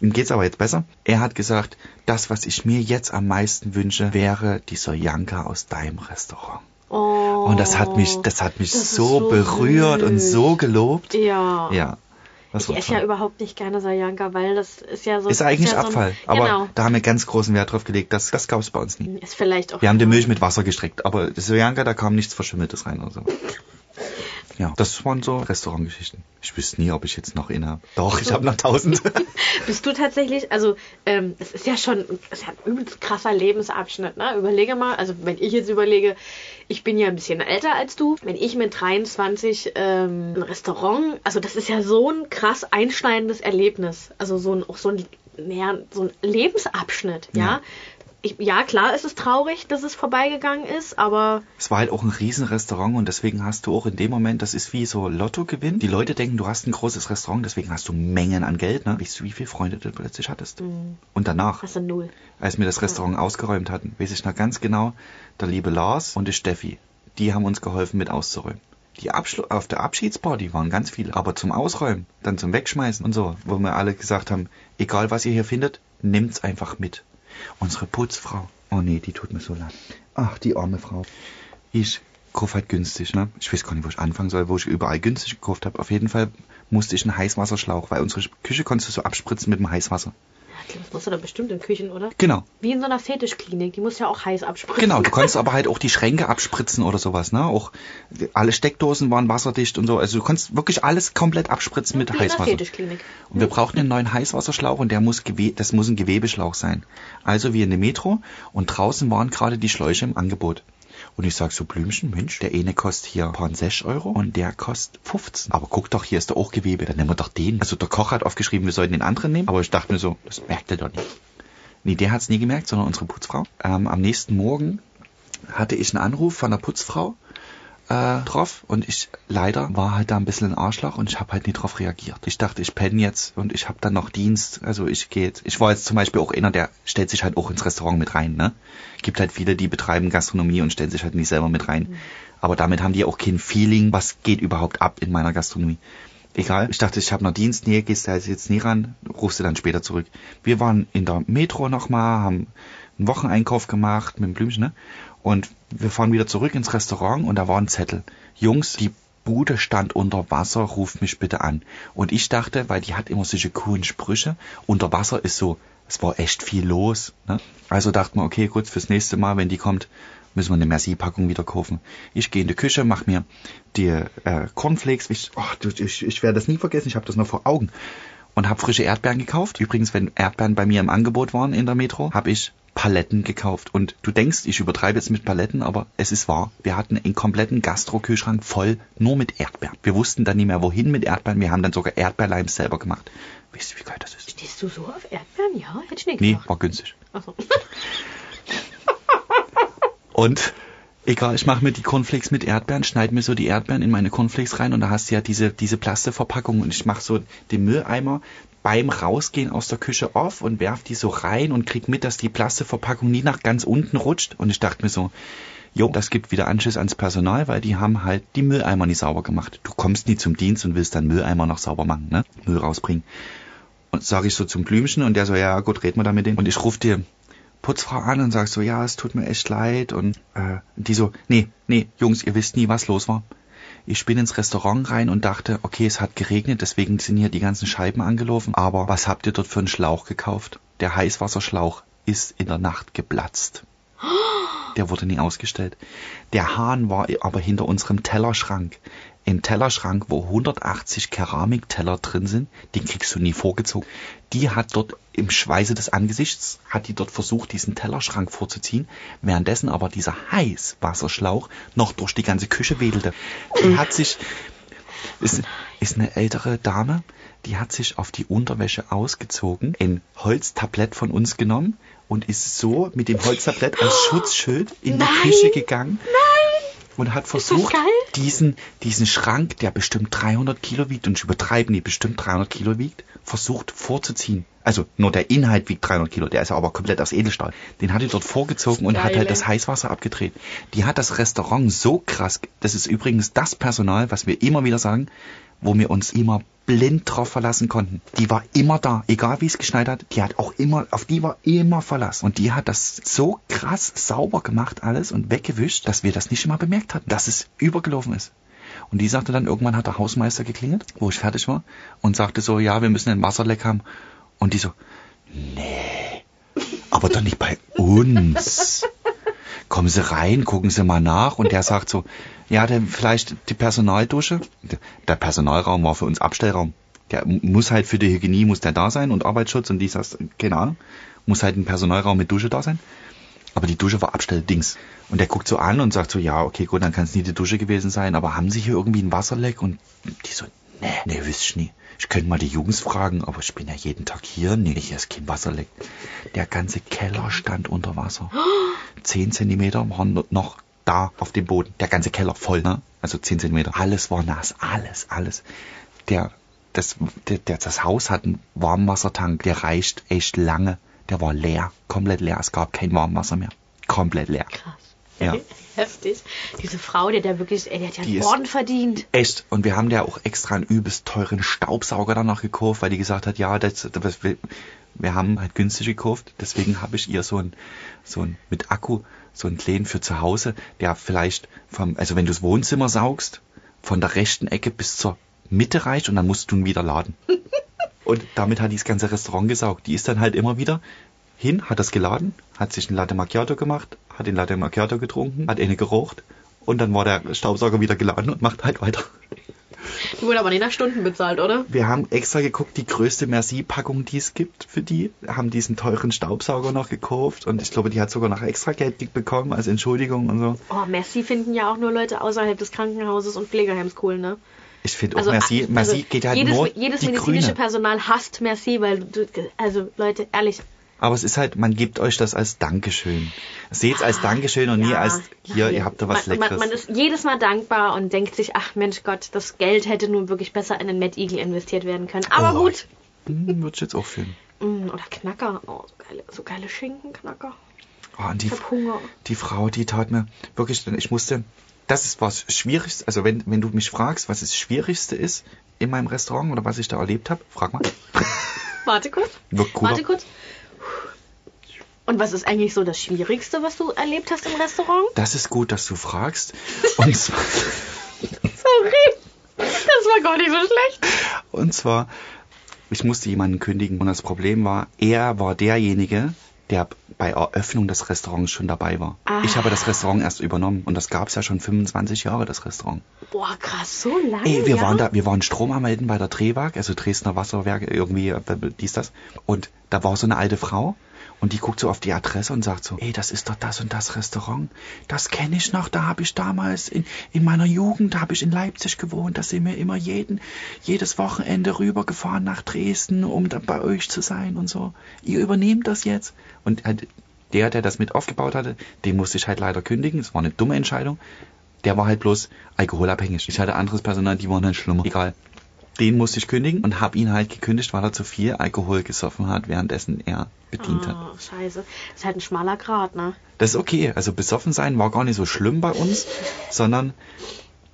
Ihm geht's aber jetzt besser. Er hat gesagt, das, was ich mir jetzt am meisten wünsche, wäre die Sojanka aus deinem Restaurant. Oh, Und das hat mich, das hat mich das so, so berührt und süß. so gelobt. Ja. Ja. Das Ich esse ja überhaupt nicht gerne Sayanka, weil das ist ja so. Ist eigentlich ja so ein- Abfall. Aber genau. da haben wir ganz großen Wert drauf gelegt. Das, das gab's bei uns nie. Ist vielleicht auch. Wir haben die Milch mit Wasser gestreckt, aber das Sojanka, da kam nichts Verschimmeltes rein oder so. Ja, das waren so Restaurantgeschichten. Ich wüsste nie, ob ich jetzt noch eine habe. Doch, ich habe noch tausend. Bist du tatsächlich, also ähm, es ist ja schon ist ja ein übelst krasser Lebensabschnitt, ne? Überlege mal, also wenn ich jetzt überlege, ich bin ja ein bisschen älter als du, wenn ich mit 23 ähm, ein Restaurant, also das ist ja so ein krass einschneidendes Erlebnis, also so ein auch so ein, naja, so ein Lebensabschnitt, ja. Ja. Ich, ja, klar ist es traurig, dass es vorbeigegangen ist, aber Es war halt auch ein Riesenrestaurant und deswegen hast du auch in dem Moment, das ist wie so Lottogewinn. Die Leute denken, du hast ein großes Restaurant, deswegen hast du Mengen an Geld. Ne? Weißt du, wie viele Freunde du plötzlich hattest? Und danach, hast du null. als wir das Restaurant ausgeräumt hatten, weiß ich noch ganz genau, der liebe Lars und die Steffi, die haben uns geholfen mit auszuräumen. Die Abschlu auf der Abschiedsparty waren ganz viele, aber zum Ausräumen, dann zum Wegschmeißen und so, wo wir alle gesagt haben, egal was ihr hier findet, nimmt's einfach mit. Unsere Putzfrau, oh nee, die tut mir so leid. Ach, die arme Frau. Ich kauf halt günstig, ne? Ich weiß gar nicht, wo ich anfangen soll, wo ich überall günstig gekauft habe. Auf jeden Fall musste ich einen Heißwasserschlauch, weil unsere Küche konntest du so abspritzen mit dem Heißwasser. Das musst du doch bestimmt in Küchen, oder? Genau. Wie in so einer Fetischklinik, die muss ja auch heiß abspritzen. Genau, du konntest aber halt auch die Schränke abspritzen oder sowas, ne? Auch alle Steckdosen waren wasserdicht und so. Also du konntest wirklich alles komplett abspritzen mit Wie in einer Heißwasser. Fetischklinik. Und wir brauchten einen neuen Heißwasserschlauch und der muss das muss ein Gewebeschlauch sein. Also wie in der Metro und draußen waren gerade die Schläuche im Angebot. Und ich sag so, Blümchen, Mensch, der eine kostet hier paar 6 Euro und der kostet 15. Aber guck doch, hier ist doch auch Gewebe. Dann nehmen wir doch den. Also der Koch hat aufgeschrieben, wir sollten den anderen nehmen. Aber ich dachte mir so, das merkt er doch nicht. Nee, der hat's nie gemerkt, sondern unsere Putzfrau. Ähm, am nächsten Morgen hatte ich einen Anruf von der Putzfrau äh, drauf und ich leider war halt da ein bisschen ein Arschloch und ich habe halt nie drauf reagiert. Ich dachte, ich penne jetzt und ich habe dann noch Dienst, also ich gehe jetzt. Ich war jetzt zum Beispiel auch einer, der stellt sich halt auch ins Restaurant mit rein, ne? Gibt halt viele, die betreiben Gastronomie und stellen sich halt nicht selber mit rein. Aber damit haben die auch kein Feeling, was geht überhaupt ab in meiner Gastronomie. Egal, ich dachte, ich habe noch Dienst, nee, gehst du jetzt nie ran, rufst du dann später zurück. Wir waren in der Metro nochmal, haben einen Wocheneinkauf gemacht mit dem Blümchen, ne? Und wir fahren wieder zurück ins Restaurant und da war ein Zettel. Jungs, die Bude stand unter Wasser, ruft mich bitte an. Und ich dachte, weil die hat immer solche coolen Sprüche, unter Wasser ist so, es war echt viel los. Ne? Also dachten wir, okay, gut, fürs nächste Mal, wenn die kommt, müssen wir eine Merci-Packung wieder kaufen. Ich gehe in die Küche, mach mir die äh, Cornflakes. Ich, oh, ich, ich werde das nie vergessen, ich habe das noch vor Augen. Und habe frische Erdbeeren gekauft. Übrigens, wenn Erdbeeren bei mir im Angebot waren in der Metro, habe ich Paletten gekauft. Und du denkst, ich übertreibe jetzt mit Paletten, aber es ist wahr. Wir hatten einen kompletten Gastro-Kühlschrank voll nur mit Erdbeeren. Wir wussten dann nicht mehr, wohin mit Erdbeeren. Wir haben dann sogar Erdbeerleims selber gemacht. Wisst ihr, wie geil das ist? Stehst du so auf Erdbeeren? Ja, hätte ich nicht Nee, war günstig. Achso. Und egal, ich mache mir die Cornflakes mit Erdbeeren, schneide mir so die Erdbeeren in meine Cornflakes rein und da hast du ja diese, diese Plasteverpackung und ich mache so den Mülleimer beim Rausgehen aus der Küche auf und werf die so rein und krieg mit, dass die Plasteverpackung nie nach ganz unten rutscht und ich dachte mir so, jo, das gibt wieder Anschiss ans Personal, weil die haben halt die Mülleimer nicht sauber gemacht. Du kommst nie zum Dienst und willst dann Mülleimer noch sauber machen, ne? Müll rausbringen. Und sage ich so zum Blümchen und der so, ja gut, red mal da mit denen. Und ich rufe die Putzfrau an und sag so, ja, es tut mir echt leid. Und äh, die so, nee, nee, Jungs, ihr wisst nie, was los war. Ich bin ins Restaurant rein und dachte, okay, es hat geregnet, deswegen sind hier die ganzen Scheiben angelaufen. Aber was habt ihr dort für einen Schlauch gekauft? Der Heißwasserschlauch ist in der Nacht geplatzt. Der wurde nie ausgestellt. Der Hahn war aber hinter unserem Tellerschrank. Einen Tellerschrank, wo 180 Keramikteller drin sind, den kriegst du nie vorgezogen. Die hat dort im Schweiße des Angesichts, hat die dort versucht, diesen Tellerschrank vorzuziehen, währenddessen aber dieser Heißwasserschlauch noch durch die ganze Küche wedelte. Die hat sich, ist, ist eine ältere Dame, die hat sich auf die Unterwäsche ausgezogen, ein Holztablett von uns genommen und ist so mit dem Holztablett als Schutzschild in Nein. die Küche gegangen und hat versucht, diesen, diesen Schrank, der bestimmt 300 Kilo wiegt, und ich übertreibe nicht, bestimmt 300 Kilo wiegt, versucht vorzuziehen. Also nur der Inhalt wiegt 300 Kilo, der ist ja aber komplett aus Edelstahl. Den hat die dort vorgezogen und hat halt das Heißwasser abgedreht. Die hat das Restaurant so krass, das ist übrigens das Personal, was wir immer wieder sagen, wo wir uns immer blind drauf verlassen konnten. Die war immer da, egal wie es geschneit hat, die hat auch immer, auf die war immer Verlass. Und die hat das so krass sauber gemacht alles und weggewischt, dass wir das nicht mal bemerkt hatten, dass es übergelaufen ist. Und die sagte dann, irgendwann hat der Hausmeister geklingelt, wo ich fertig war, und sagte so, ja, wir müssen ein Wasserleck haben. Und die so, nee, aber doch nicht bei uns. Kommen Sie rein, gucken Sie mal nach. Und der sagt so, ja, dann vielleicht die Personaldusche. Der Personalraum war für uns Abstellraum. Der muss halt für die Hygienie, muss der da sein und Arbeitsschutz und dies, das, keine Ahnung. Muss halt ein Personalraum mit Dusche da sein. Aber die Dusche war Abstelldings. Und der guckt so an und sagt so, ja, okay, gut, dann kann es nie die Dusche gewesen sein, aber haben Sie hier irgendwie ein Wasserleck? Und die so, nee, nee, wüsste ich nie. Ich könnte mal die Jungs fragen, aber ich bin ja jeden Tag hier. Nee, hier ist kein Wasserleck. Der ganze Keller stand unter Wasser. Zehn Zentimeter waren noch da auf dem Boden. Der ganze Keller voll, ne? Also zehn Zentimeter. Alles war nass. Alles, alles. Der, das, der, das Haus hat einen Warmwassertank, der reicht echt lange. Der war leer. Komplett leer. Es gab kein Warmwasser mehr. Komplett leer. Krass. Ja. Heftig. Diese Frau, die hat ja wirklich, ey, die hat ja Die einen Orden verdient. Echt. Und wir haben der auch extra einen übelst teuren Staubsauger danach gekauft, weil die gesagt hat, ja, das, das, wir, wir haben halt günstig gekauft. Deswegen habe ich ihr so ein, so ein, mit Akku, so einen kleinen für zu Hause, der vielleicht vom, also wenn du das Wohnzimmer saugst, von der rechten Ecke bis zur Mitte reicht und dann musst du ihn wieder laden. Und damit hat die das ganze Restaurant gesaugt. Die ist dann halt immer wieder hin, hat das geladen, hat sich ein Latte Macchiato gemacht, hat den Latte Macchiato getrunken, hat eine geraucht und dann war der Staubsauger wieder geladen und macht halt weiter. Die wurde aber nicht nach Stunden bezahlt, oder? Wir haben extra geguckt, die größte Merci-Packung, die es gibt für die, haben diesen teuren Staubsauger noch gekauft und ich glaube, die hat sogar noch extra Geld bekommen als Entschuldigung und so. Oh, Merci finden ja auch nur Leute außerhalb des Krankenhauses und Pflegeheims cool, ne? Ich finde auch Also, Merci, also Merci geht halt jedes, nur jedes die medizinische Grüne. Personal hasst Merci, weil du, also Leute, ehrlich, Aber es ist halt, man gibt euch das als Dankeschön. Seht es als Dankeschön und nie Ja, als, hier, nein. ihr habt da was man, Leckeres. Man, man ist jedes Mal dankbar und denkt sich, ach Mensch Gott, das Geld hätte nun wirklich besser in den Mad Eagle investiert werden können. Aber Oh. gut. Hm, Würde ich jetzt auch fühlen. Mm, Oder Knacker. Oh, so geile, so geile Schinkenknacker. Oh, und die, Ich hab Hunger. die Frau, die tat mir wirklich, ich musste, das ist was Schwierigstes, also wenn, wenn du mich fragst, was das Schwierigste ist in meinem Restaurant oder was ich da erlebt habe, frag mal. Warte kurz. Warte kurz. Und was ist eigentlich so das Schwierigste, was du erlebt hast im Restaurant? Das ist gut, dass du fragst. Und zwar, Sorry. Das war gar nicht so schlecht. und zwar, ich musste jemanden kündigen und das Problem war, er war derjenige, der bei Eröffnung des Restaurants schon dabei war. Ah. Ich habe das Restaurant erst übernommen und das gab es ja schon 25 Jahre, das Restaurant. Boah, krass, so lange. Ey, wir ja? waren da, wir waren Strom bei der Drehwag, also Dresdner Wasserwerke, irgendwie, äh, dies, das. Und da war so eine alte Frau und die guckt so auf die Adresse und sagt so, ey, das ist doch das und das Restaurant. Das kenne ich noch, da habe ich damals in, in meiner Jugend, da habe ich in Leipzig gewohnt, da sind wir immer jeden, jedes Wochenende rübergefahren nach Dresden, um da bei euch zu sein und so. Ihr übernehmt das jetzt. Und der, der das mit aufgebaut hatte, den musste ich halt leider kündigen. Es war eine dumme Entscheidung. Der war halt bloß alkoholabhängig. Ich hatte anderes Personal, die waren halt schlimmer. Egal. Den musste ich kündigen und habe ihn halt gekündigt, weil er zu viel Alkohol gesoffen hat, währenddessen er bedient hat. Oh, scheiße. Ist halt ein schmaler Grat, ne? Das ist okay. Also besoffen sein war gar nicht so schlimm bei uns, sondern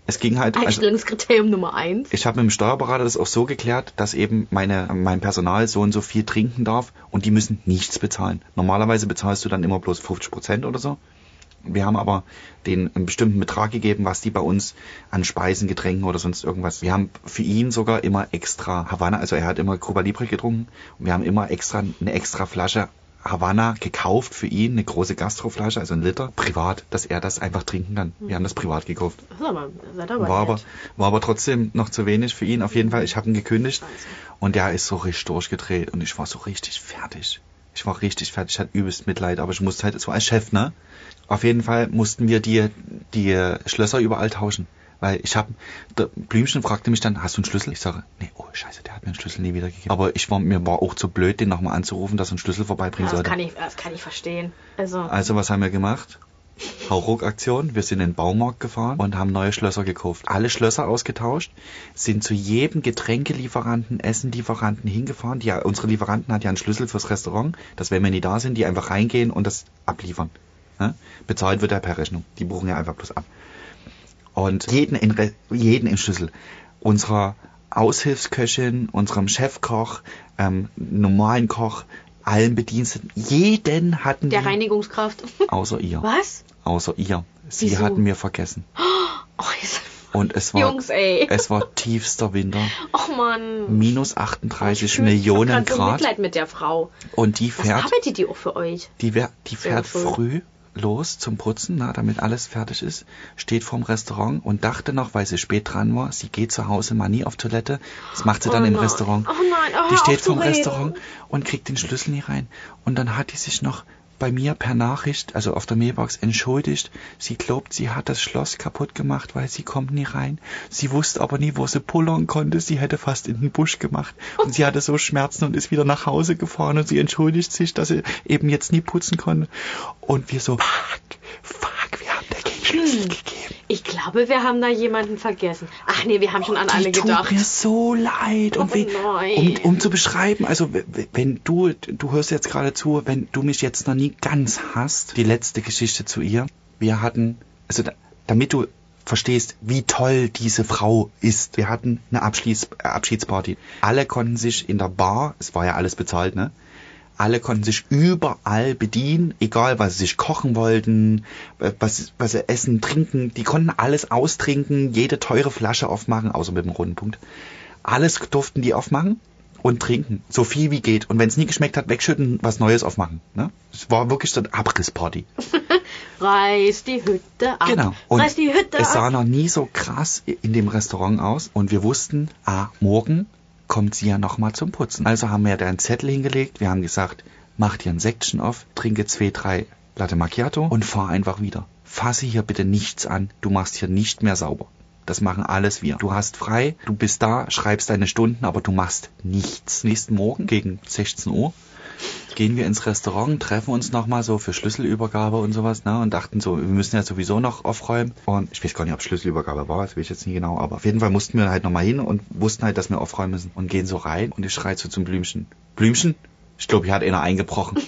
es ging halt. Also, Einstellungskriterium Nummer eins. ich habe mit dem Steuerberater das auch so geklärt, dass eben meine, mein Personal so und so viel trinken darf und die müssen nichts bezahlen. Normalerweise bezahlst du dann immer bloß 50 Prozent oder so. Wir haben aber den einen bestimmten Betrag gegeben, was die bei uns an Speisen, Getränken oder sonst irgendwas. Wir haben für ihn sogar immer extra Havanna, also er hat immer Cuba Libre getrunken und wir haben immer extra eine extra Flasche Havanna gekauft für ihn, eine große Gastroflasche, also ein Liter, privat, dass er das einfach trinken kann. Wir haben das privat gekauft. Aber, aber War aber, war aber trotzdem noch zu wenig für ihn. Auf jeden Fall, ich habe ihn gekündigt und der ist so richtig durchgedreht und ich war so richtig fertig. Ich war richtig fertig, ich hatte übelst Mitleid, aber ich musste halt, so als Chef, ne? Auf jeden Fall mussten wir die, die Schlösser überall tauschen. Weil ich habe, der Blümchen fragte mich dann, hast du einen Schlüssel? Ich sage, nee, oh scheiße, der hat mir einen Schlüssel nie wieder gegeben. Aber ich war, mir war auch zu blöd, den nochmal anzurufen, dass er einen Schlüssel vorbeibringen Ja, das sollte. kann ich, das kann ich verstehen. Also, Also was haben wir gemacht? Hauruck-Aktion. Wir sind in den Baumarkt gefahren und haben neue Schlösser gekauft. Alle Schlösser ausgetauscht, sind zu jedem Getränkelieferanten, Essenlieferanten hingefahren. Die, unsere Lieferanten hat ja einen Schlüssel fürs Restaurant, dass wenn wir nie da sind, die einfach reingehen und das abliefern. Ne? Bezahlt wird er per Rechnung. Die buchen ja einfach bloß ab. Und jeden, in, Re- jeden im Schlüssel. Unserer Aushilfsköchin, unserem Chefkoch, ähm, normalen Koch, allen Bediensteten, jeden hatten der wir, Reinigungskraft. außer ihr. Was? Außer ihr. Sie Wieso? hatten wir vergessen. Oh, jetzt- Und es war, Jungs, es war tiefster Winter. oh Mann. Minus 38 Ich Millionen ich grad So. Mitleid mit der Frau. Und die Was fährt, arbeitet die auch für euch? die, die fährt schuld. früh los zum Putzen, na, damit alles fertig ist, steht vorm Restaurant und dachte noch, weil sie spät dran war, sie geht zu Hause mal nie auf Toilette. Das macht sie dann Oh im. Restaurant. Oh nein, oh, die steht zu vorm. Restaurant und kriegt den Schlüssel nie rein. Und dann hat die sich noch bei mir per Nachricht, also auf der Mailbox, entschuldigt. Sie glaubt, sie hat das Schloss kaputt gemacht, weil sie kommt nie rein. Sie wusste aber nie, wo sie pullern konnte. Sie hätte fast in den Busch gemacht. Und sie hatte so Schmerzen und ist wieder nach Hause gefahren und sie entschuldigt sich, dass sie eben jetzt nie putzen konnte. Und wir so, fuck, fuck, wir haben der keinen Schlüssel Hm. gegeben. Ich glaube, wir haben da jemanden vergessen. Ach nee, wir haben schon an alle gedacht. tut mir so leid. Und Oh um, um zu beschreiben, also wenn du, du hörst jetzt gerade zu, wenn du mich jetzt noch nie ganz hast, die letzte Geschichte zu ihr. Wir hatten, also da, damit du verstehst, wie toll diese Frau ist. Wir hatten eine Abschließ, äh, Abschiedsparty. Alle konnten sich in der Bar, es war ja alles bezahlt, ne? Alle konnten sich überall bedienen, egal was sie sich kochen wollten, äh, was, was sie essen, trinken. Die konnten alles austrinken, jede teure Flasche aufmachen, außer mit dem runden Punkt. Alles durften die aufmachen und trinken, so viel wie geht. Und wenn es nie geschmeckt hat, wegschütten, was Neues aufmachen. Ne? Es war wirklich so eine Abrissparty. Reiß die Hütte ab. Genau. Und Reiß die Hütte es sah ab. noch nie so krass in dem Restaurant aus. Und wir wussten, ah, morgen kommt sie ja nochmal zum Putzen. Also haben wir da einen Zettel hingelegt. Wir haben gesagt, mach dir ein Section auf, trinke zwei, drei Latte Macchiato und fahr einfach wieder. Fasse hier bitte nichts an. Du machst hier nicht mehr sauber. Das machen alles wir. Du hast frei, du bist da, schreibst deine Stunden, aber du machst nichts. Nächsten Morgen gegen 16 Uhr gehen wir ins Restaurant, treffen uns nochmal so für Schlüsselübergabe und sowas, ne? Und dachten so, wir müssen ja sowieso noch aufräumen. Und ich weiß gar nicht, ob Schlüsselübergabe war, das weiß ich jetzt nicht genau, aber auf jeden Fall mussten wir halt nochmal hin und wussten halt, dass wir aufräumen müssen. Und gehen so rein und ich schrei so zum Blümchen. Blümchen? Ich glaube, hier hat einer eingebrochen.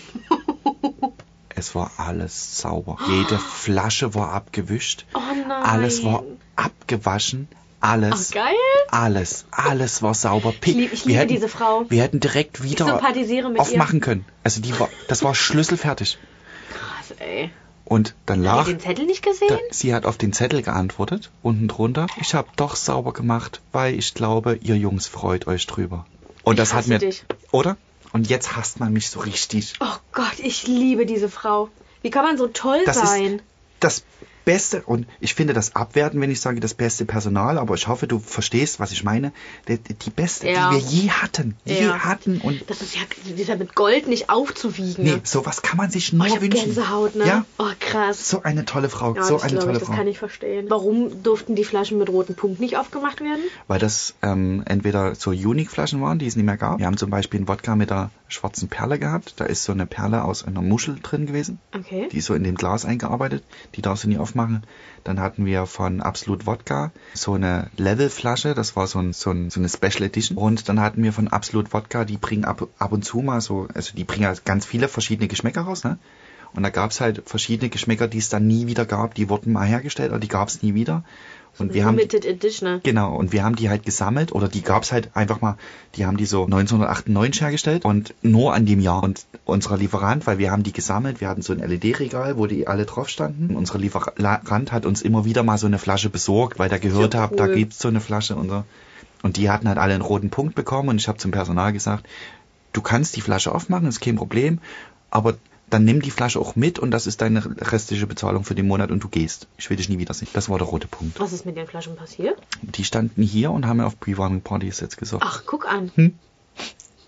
es war alles sauber. Jede Flasche war abgewischt. Oh nein. Alles war abgewaschen. Alles. Ach, geil. Alles, alles war sauber. Ich lieb- ich liebe diese Frau. Wir hätten direkt wieder aufmachen können. Also die war, das war schlüsselfertig. Krass, ey. Und dann lag, ihr den Zettel nicht gesehen? da, sie hat auf den Zettel geantwortet, unten drunter. Ich habe doch sauber gemacht, weil ich glaube, ihr Jungs freut euch drüber. Und Ich das hat mir, dich. oder? Und jetzt hasst man mich so richtig. Oh Gott, ich liebe diese Frau. Wie kann man so toll Das sein? ist das Beste, und ich finde das abwerten, wenn ich sage das beste Personal, aber ich hoffe, du verstehst, was ich meine. Die, die beste, Ja. die wir je hatten. Je Ja. hatten. Und Das ist ja, das ist ja mit Gold nicht aufzuwiegen. nee, ne? sowas kann man sich oh, nur ich hab wünschen. Gänsehaut, ne? Ja, Oh, krass. so eine tolle Frau. Ja, so eine tolle ich, Frau. das kann ich verstehen. Warum durften die Flaschen mit rotem Punkt nicht aufgemacht werden? weil das ähm, entweder so Unique-Flaschen waren, die es nicht mehr gab. Wir haben zum Beispiel einen Wodka mit der schwarzen Perle gehabt. Da ist so eine Perle aus einer Muschel drin gewesen. Okay. Die ist so in dem Glas eingearbeitet. Die darfst du nie aufmachen. Dann hatten wir von Absolut Wodka so eine Level-Flasche. Das war so, ein, so, ein, so eine Special Edition. Und dann hatten wir von Absolut Wodka, die bringen ab, ab und zu mal so, also die bringen ja ganz viele verschiedene Geschmäcker raus, ne? Und da gab's halt verschiedene Geschmäcker, die es dann nie wieder gab. Die wurden mal hergestellt, aber die gab's nie wieder. Und wir haben Limited Edition. ne? Genau, und wir haben die halt gesammelt oder die gab's halt einfach mal, die haben die so 1998 hergestellt und nur an dem Jahr. Und unser Lieferant, weil wir haben die gesammelt, wir hatten so ein LED-Regal, wo die alle drauf standen. Unser Lieferant hat uns immer wieder mal so eine Flasche besorgt, weil der gehört Ja, hat, da cool. gibt's so eine Flasche und so. Und die hatten halt alle einen roten Punkt bekommen und ich habe zum Personal gesagt, du kannst die Flasche aufmachen, ist kein Problem, aber dann nimm die Flasche auch mit und das ist deine restliche Bezahlung für den Monat und du gehst. Ich will dich nie wiedersehen. Das war der rote Punkt. Was ist mit den Flaschen passiert? Die standen hier und haben auf Pre-Warming-Partys jetzt gesorgt. Ach, guck an. Hm?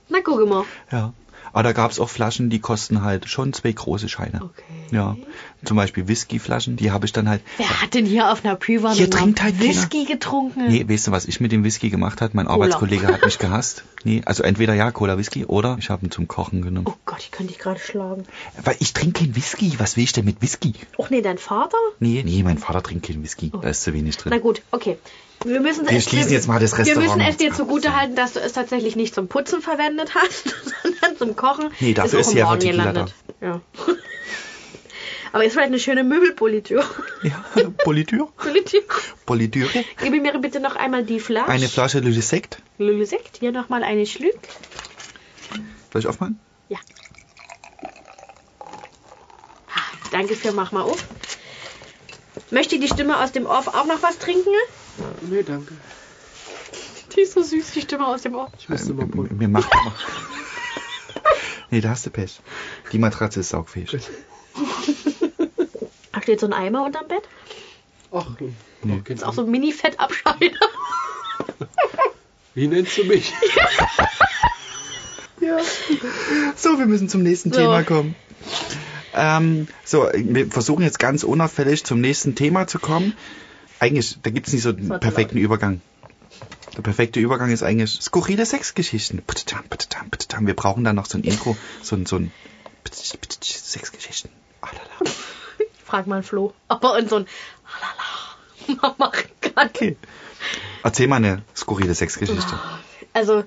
Na, guck mal. Ja. Aber da gab's auch Flaschen, die kosten halt schon zwei große Scheine. Okay. Ja. Zum Beispiel Whiskyflaschen, die habe ich dann halt. Wer hat denn hier auf einer Hier trinkt halt keiner. Whisky getrunken? Nee, weißt du, was ich mit dem Whisky gemacht hat? Mein Arbeitskollege hat mich gehasst. Nee, also entweder ja, Cola Whisky oder ich habe ihn zum Kochen genommen. Oh Gott, ich könnte dich gerade schlagen. Weil ich trinke kein Whisky. Was will ich denn mit Whisky? Och nee, dein Vater? Nee, nee, mein Vater trinkt keinen Whisky. Da ist zu wenig Na drin. gut, okay. Wir müssen Wir es, schließen jetzt mal das Wir Restaurant. müssen es dir zugute halten, dass du es tatsächlich nicht zum Putzen verwendet hast, sondern zum Kochen. Nee, dafür ist Morgen Tequila gelandet. Ja. Aber ist vielleicht eine schöne Möbelpolitür. Ja, Politür. Politur. Politüre. Gib mir bitte noch einmal die Flasche. Eine Flasche Lüsekt. Lüsekt. Hier nochmal eine Schlück. Soll ich aufmachen? Ja. Ah, Danke für Mach mal auf. Möchte die Stimme aus dem Off auch noch was trinken? Nee, danke. Die ist so süß, die Stimme aus dem Off. Ich müsste mal pullen. Mir macht nee, da hast du Pech. Die Matratze ist saugfähig. Da steht so ein Eimer unterm Bett. Ach, Nee. nee. Ist auch so ein Mini-Fettabscheider. Wie nennst du mich? Ja. So, wir müssen zum nächsten So. Thema kommen. Ähm, so, wir versuchen jetzt ganz unauffällig zum nächsten Thema zu kommen. Eigentlich, da gibt's nicht so einen perfekten Übergang. Der perfekte Übergang ist eigentlich skurrile Sexgeschichten. Wir brauchen dann noch so ein Intro, so ein, so ein Sexgeschichten. Ah. Frag mal Flo, ob er uns so ein Halala mal machen kann. Okay. Erzähl mal eine skurrile Sexgeschichte. Also,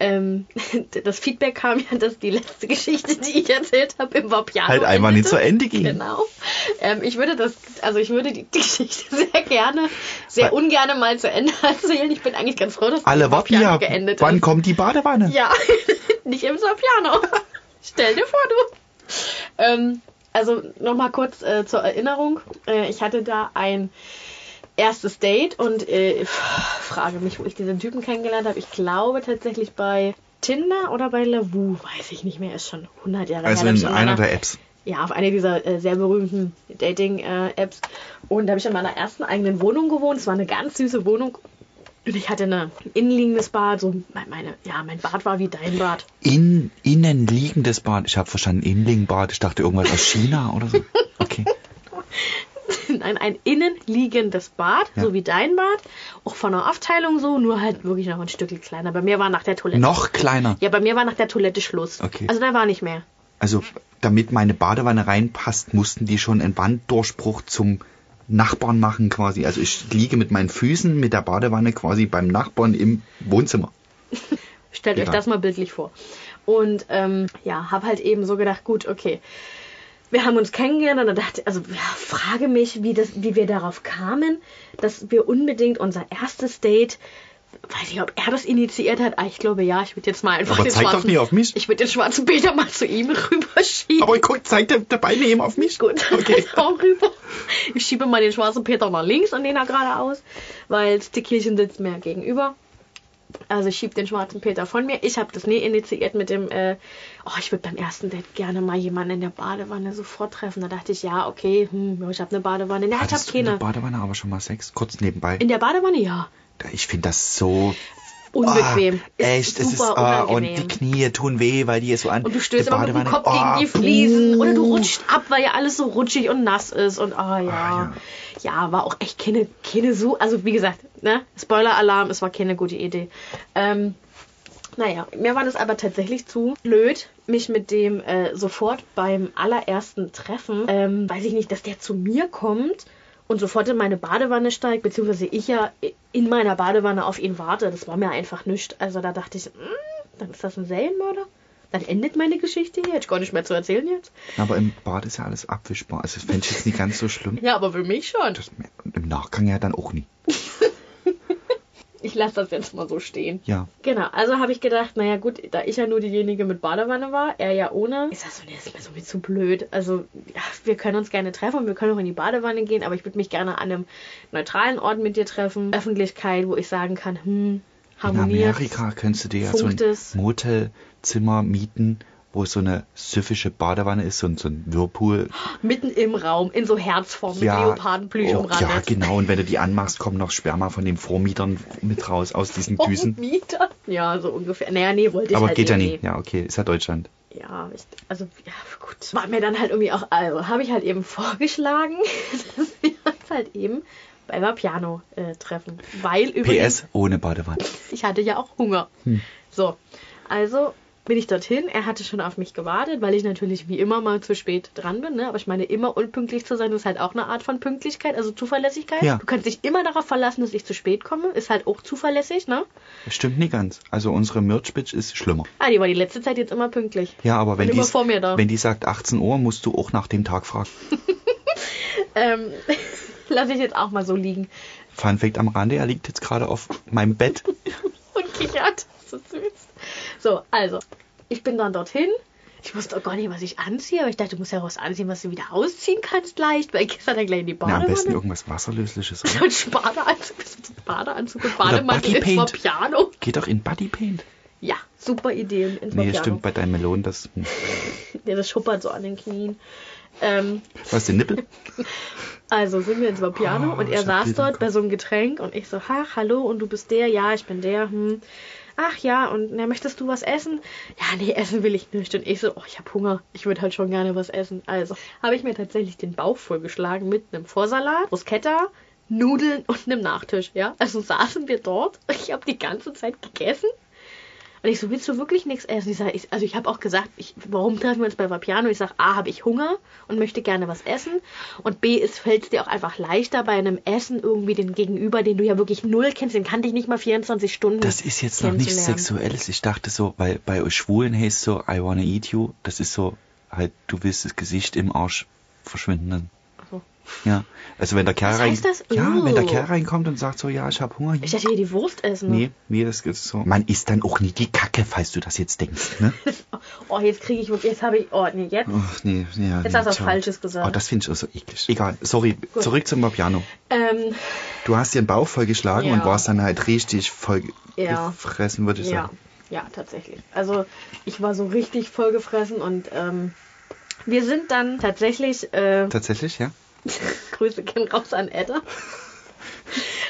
ähm, das Feedback kam ja, dass die letzte Geschichte, die ich erzählt habe, im Vapiano Halt einmal nicht zu Ende ging. Genau. Ähm, ich würde das, also ich würde die, die Geschichte sehr gerne, sehr Weil- ungerne mal zu Ende erzählen. Ich bin eigentlich ganz froh, dass Alle Vapiano geendet wann ist. kommt die Badewanne? Ja, nicht im Vapiano. Stell dir vor, du. Ähm, also nochmal kurz äh, zur Erinnerung. Äh, ich hatte da ein erstes Date und äh, frage mich, wo ich diesen Typen kennengelernt habe. Ich glaube tatsächlich bei Tinder oder bei Lavu, weiß ich nicht mehr, ist schon 100 Jahre Also her. hab in einer meiner- der Apps. ja, auf einer dieser äh, sehr berühmten Dating-Apps. und da habe ich in meiner ersten eigenen Wohnung gewohnt. Es war eine ganz süße Wohnung. Und ich hatte ein innenliegendes Bad. So meine, meine, ja, mein Bad war wie dein Bad. In, innenliegendes Bad. Ich habe verstanden, Innenliegenbad. Ich dachte irgendwas aus China oder so. Okay. Nein, ein innenliegendes Bad, Ja. so wie dein Bad. Auch von der Aufteilung so, nur halt wirklich noch ein Stückchen kleiner. Bei mir war nach der Toilette. Noch kleiner. Ja, bei mir war nach der Toilette Schluss. Okay. Also da war nicht mehr. Also, damit meine Badewanne reinpasst, mussten die schon einen Wanddurchbruch zum Nachbarn machen quasi. Also ich liege mit meinen Füßen mit der Badewanne quasi beim Nachbarn im Wohnzimmer. Stellt euch Ja. das mal bildlich vor. Und ähm, ja, habe halt eben so gedacht, gut, okay. Wir haben uns kennengelernt und dann dachte also ja, frage mich, wie, das, wie wir darauf kamen, dass wir unbedingt unser erstes Date, weiß ich, ob er das initiiert hat. Ah, ich glaube ja, ich würde jetzt mal einfach Aber den zeig doch schwarzen, nie auf mich. Ich würde den schwarzen Peter mal zu ihm rüberschieben. Aber der, der Beine eben auf mich. Gut, Okay. auch rüber. Ich schiebe mal den schwarzen Peter nach links und den da geradeaus, weil das Dickkirchen sitzt mir gegenüber. Also ich schiebe den schwarzen Peter von mir. Ich habe das nie initiiert mit dem, äh, oh, ich würde beim ersten Date gerne mal jemanden in der Badewanne sofort treffen. Da dachte ich, ja, okay, hm, ja, ich habe eine Badewanne. Ne, ich habe du in der keine. Badewanne aber schon mal Sex? Kurz nebenbei. In der Badewanne, ja. Ich finde das so Unbequem. Ah, echt, es ist ah, und die Knie tun weh, weil die so an Und du stößt immer mit dem Kopf Ah, gegen die Fliesen. Oder du rutscht ab, weil ja alles so rutschig und nass ist. Und ah ja. Ah, ja. war auch echt keine, keine so. Also wie gesagt, ne? Spoiler-Alarm, es war keine gute Idee. Ähm, naja, mir war das aber tatsächlich zu blöd, mich mit dem äh, sofort beim allerersten Treffen, ähm, weiß ich nicht, dass der zu mir kommt und sofort in meine Badewanne steigt, beziehungsweise ich ja in meiner Badewanne auf ihn warte. Das war mir einfach nichts. Also da dachte ich, mm, dann ist das ein Serienmörder. Dann endet meine Geschichte hier. Hätte ich gar nicht mehr zu erzählen jetzt. Aber im Bad ist ja alles abwischbar. Also fände ich jetzt nicht ganz so schlimm. Ja, aber für mich schon. Das, Im Nachgang ja dann auch nie. Ich lasse das jetzt mal so stehen. Ja. Genau, also habe ich gedacht, naja gut, da ich ja nur diejenige mit Badewanne war, er ja ohne, ist das so, nee, ist mir so mit zu blöd. Also, ja, wir können uns gerne treffen und wir können auch in die Badewanne gehen, aber ich würde mich gerne an einem neutralen Ort mit dir treffen. Öffentlichkeit, wo ich sagen kann, hm, In harmoniert. Amerika könntest du dir ja so ein. Motelzimmer mieten, wo so eine süffische Badewanne ist und so ein Whirlpool. Mitten im Raum, in so Herzform mit Leopardenplüsch oh, umrandet. ja, genau. Und wenn du die anmachst, kommt noch Sperma von den Vormietern mit raus aus diesen Oh, Düsen. Mieter. Ja, so ungefähr. Naja, nee, wollte ich Aber halt geht ja eh nicht. Ja, okay, ist ja Deutschland. Ja, ich, also, ja, gut. War mir dann halt irgendwie auch, also, habe ich halt eben vorgeschlagen, dass wir uns halt eben bei Piano äh, treffen. Weil übrigens, PS ohne Badewanne. ich hatte ja auch Hunger. Hm. So, also bin ich dorthin. Er hatte schon auf mich gewartet, weil ich natürlich wie immer mal zu spät dran bin. Ne? Aber ich meine, immer unpünktlich zu sein ist halt auch eine Art von Pünktlichkeit, also Zuverlässigkeit. Ja. Du kannst dich immer darauf verlassen, dass ich zu spät komme. Ist halt auch zuverlässig, ne? Das stimmt nicht ganz. Also unsere Merch-Bitch ist schlimmer. Ah, die war die letzte Zeit jetzt immer pünktlich. Ja, aber wenn Und die, immer vor mir da. wenn die sagt 18 Uhr, musst du auch nach dem Tag fragen. Ähm, lasse ich jetzt auch mal so liegen. Fun Fact am Rande, er liegt jetzt gerade auf meinem Bett. und kichert. So süß. So, also, ich bin dann dorthin. Ich wusste auch gar nicht, was ich anziehe, aber ich dachte, du musst ja was anziehen, was du wieder ausziehen kannst leicht, weil ich dann gleich in die Na, am besten Badewanne. irgendwas Wasserlösliches, oder? und Badeanzug, Badeanzug und Bademantel ins Bodypaint. Piano. Geht doch in Bodypaint. Ja, super Idee Nee, Piano. stimmt, bei deinen Melonen, das. Hm. Ja, das schuppert so an den Knien. Ähm, Was, den Nippel? Also sind wir ins Piano Oh, und er saß dort bei so einem Getränk und ich so, ach, hallo, und du bist der? Ja, ich bin der. Hm. Ach ja, und na, möchtest du was essen? Ja, nee, essen will ich nicht. Und ich so, oh, ich hab Hunger. Ich würde halt schon gerne was essen. Also habe ich mir tatsächlich den Bauch vollgeschlagen mit einem Vorsalat, Bruschetta, Nudeln und einem Nachtisch. Ja, also saßen wir dort. Ich habe die ganze Zeit gegessen. Und ich so, willst du wirklich nichts essen? Ich sag, ich, also ich habe auch gesagt, ich, warum treffen wir uns bei Vapiano? Ich sage, A, habe ich Hunger und möchte gerne was essen. Und B, es fällt dir auch einfach leichter bei einem Essen irgendwie den Gegenüber, den du ja wirklich null kennst, den kannte ich nicht mal 24 Stunden. Das ist jetzt noch nichts. Sexuelles. Ich dachte so, weil bei euch Schwulen heißt so, I wanna eat you. Das ist so, halt, du willst das Gesicht im Arsch verschwinden. Ja. Also wenn der Kerl rein, das? ja, wenn der Oh. Kerl reinkommt und sagt so, ja, ich hab Hunger. Ich dachte hier die Wurst essen. ne? Nee, nee, das ist so. Man isst dann auch nie die Kacke, falls du das jetzt denkst, ne? Oh, jetzt kriege ich wirklich, jetzt habe ich, oh, nee, jetzt. Ach, nee, ja. Jetzt nee, hast du was. Falsches gesagt. Oh, das finde ich auch so eklig. Egal, sorry, zurück zum Piano. Ähm, Du hast dir den Bauch vollgeschlagen Ja. und warst dann halt richtig voll Ja. gefressen, würde ich ja, sagen. ja, tatsächlich. Also ich war so richtig vollgefressen und ähm, wir sind dann tatsächlich, äh, Tatsächlich, ja? Grüße gehen raus an Edda.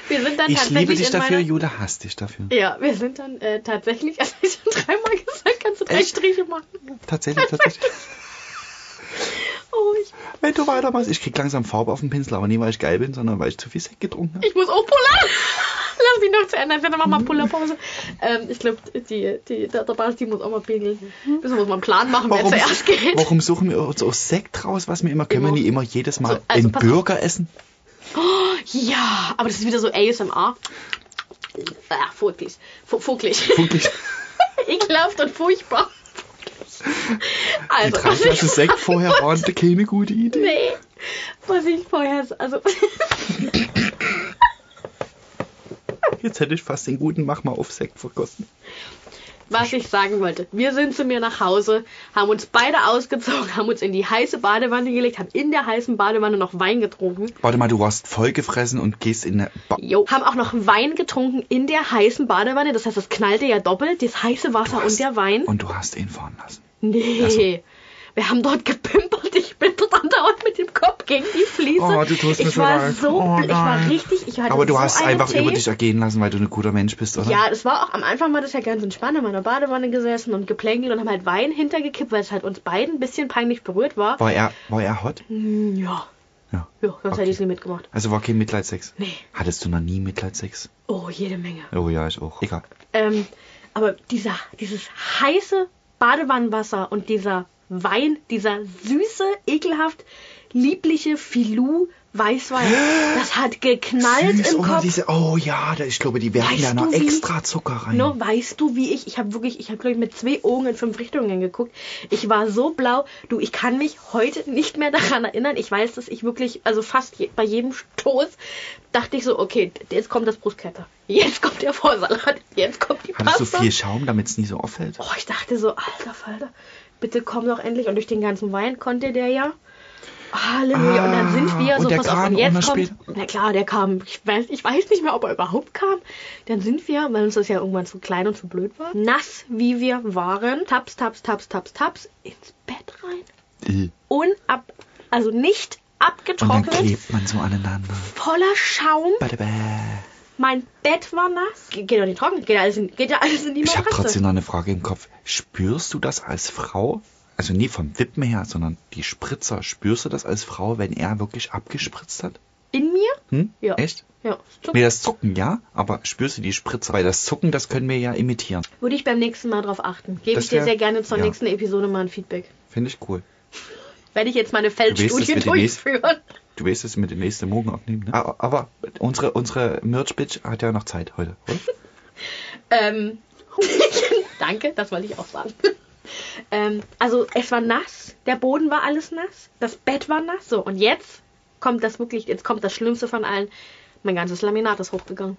Wir sind dann Ich tatsächlich liebe dich dafür, meiner, Jude hasst dich dafür. Ja, wir sind dann äh, tatsächlich, also ich schon dreimal gesagt, kannst du drei Echt? Striche machen. Tatsächlich, tatsächlich. Oh, ich, Wenn du weitermachst, ich krieg langsam Farbe auf den Pinsel, aber nie weil ich geil bin, sondern weil ich zu viel Sekt getrunken habe. ich muss auch pullern. Lass mich noch zu Ende, dann mach mal Pullerpause. Ähm, ich glaube, die, die, der, der Basti muss auch mal pegeln. Müssen wir mal einen Plan machen, wer Warum, zuerst geht. warum suchen wir uns aus Sekt raus, was wir immer können, wir Immer. nicht immer jedes Mal So, also einen pass auf. Burger essen? Ja, aber das ist wieder so ASMR. Ah. Fu- Furchtlich. Wirklich. Ekelhaft und furchtbar. Die Also, drei Flaschen ich, Sekt vorher waren keine gute Idee. nee, was ich vorher, also, Jetzt hätte ich fast den guten Mach mal auf Sekt vergossen. was ich sagen wollte. Wir sind zu mir nach Hause, haben uns beide ausgezogen, haben uns in die heiße Badewanne gelegt, haben in der heißen Badewanne noch Wein getrunken. Warte mal, du warst vollgefressen und gehst in eine ba Jo, haben auch noch Wein getrunken in der heißen Badewanne. Das heißt, es knallte ja doppelt, das heiße Wasser und der Wein. Und du hast ihn fahren lassen. Nee. Ach so. Wir haben dort gepimpert. Ich bin dort andauernd mit dem Kopf gegen die Fliese. Oh, du tust mir ich so war leid. so, Oh, ich war richtig, ich hatte Aber du so hast einfach Tee. über dich ergehen lassen, weil du ein guter Mensch bist, oder? Ja, es war auch, am Anfang war das ja ganz entspannt, in meiner Badewanne gesessen und geplänkelt und haben halt Wein hintergekippt, weil es halt uns beiden ein bisschen peinlich berührt war. War er, war er hot? Hm, Ja, Ja. ja, sonst Okay. hätte ich es nie mitgemacht. Also war kein Mitleidsex? Nee. Hattest du noch nie Mitleidsex? Oh, jede Menge. Oh ja, ich auch. Egal. Ähm, aber dieser, dieses heiße Badewannenwasser und dieser Wein, dieser süße, ekelhaft, liebliche Filou Weißwein, das hat geknallt Süß, im oder Kopf. diese, oh ja, da- ich glaube, die werfen Weißt da noch extra Zucker rein. No, weißt du, wie ich, ich habe wirklich, ich habe glaube ich mit zwei Augen in fünf Richtungen geguckt. Ich war so blau, du, ich kann mich heute nicht mehr daran erinnern. Ich weiß, dass ich wirklich, also fast je, bei jedem Stoß dachte ich so, okay, jetzt kommt das Bruschetta, jetzt kommt der Vorsalat, jetzt kommt die Hattest Pasta. du viel Schaum, damit es nie so auffällt? Oh, ich dachte so, alter Falter, bitte komm doch endlich. Und durch den ganzen Wein konnte der ja. Halleluja. und dann sind wir Ah, so, pass auf, und jetzt kommt, na klar, der kam, ich weiß, ich weiß nicht mehr, ob er überhaupt kam. Dann sind wir, weil uns das ja irgendwann zu klein und zu blöd war, nass wie wir waren, taps, taps, taps, taps, taps, ins Bett rein. Äh. Unab, also nicht Und dann abgetrocknet, klebt man so aneinander. voller Schaum. Bada bä. Mein Bett war nass. Ge- Geht doch nicht trocken, geht ja alles in, geht ja alles in die Ich habe Matratze. trotzdem noch eine Frage im Kopf. Spürst du das als Frau? Also nie vom Wippen her, sondern die Spritzer. Spürst du das als Frau, wenn er wirklich abgespritzt hat? In mir? Hm? Ja. Echt? Ja. Nee, das Zucken, ja, aber spürst du die Spritzer? Weil das Zucken, das können wir ja imitieren. Würde ich beim nächsten Mal drauf achten. Gebe ich dir sehr gerne zur ja. nächsten Episode mal ein Feedback. Finde ich cool. Werde ich jetzt meine Feldstudie durchführen. Du weißt, dass wir den nächsten Morgen aufnehmen, ne? Aber, aber unsere, unsere Merch-Bitch hat ja noch Zeit heute, oder? Ähm, danke, das wollte ich auch sagen. ähm, also es war nass, der Boden war alles nass, das Bett war nass. So, und jetzt kommt das wirklich, jetzt kommt das Schlimmste von allen. Mein ganzes Laminat ist hochgegangen.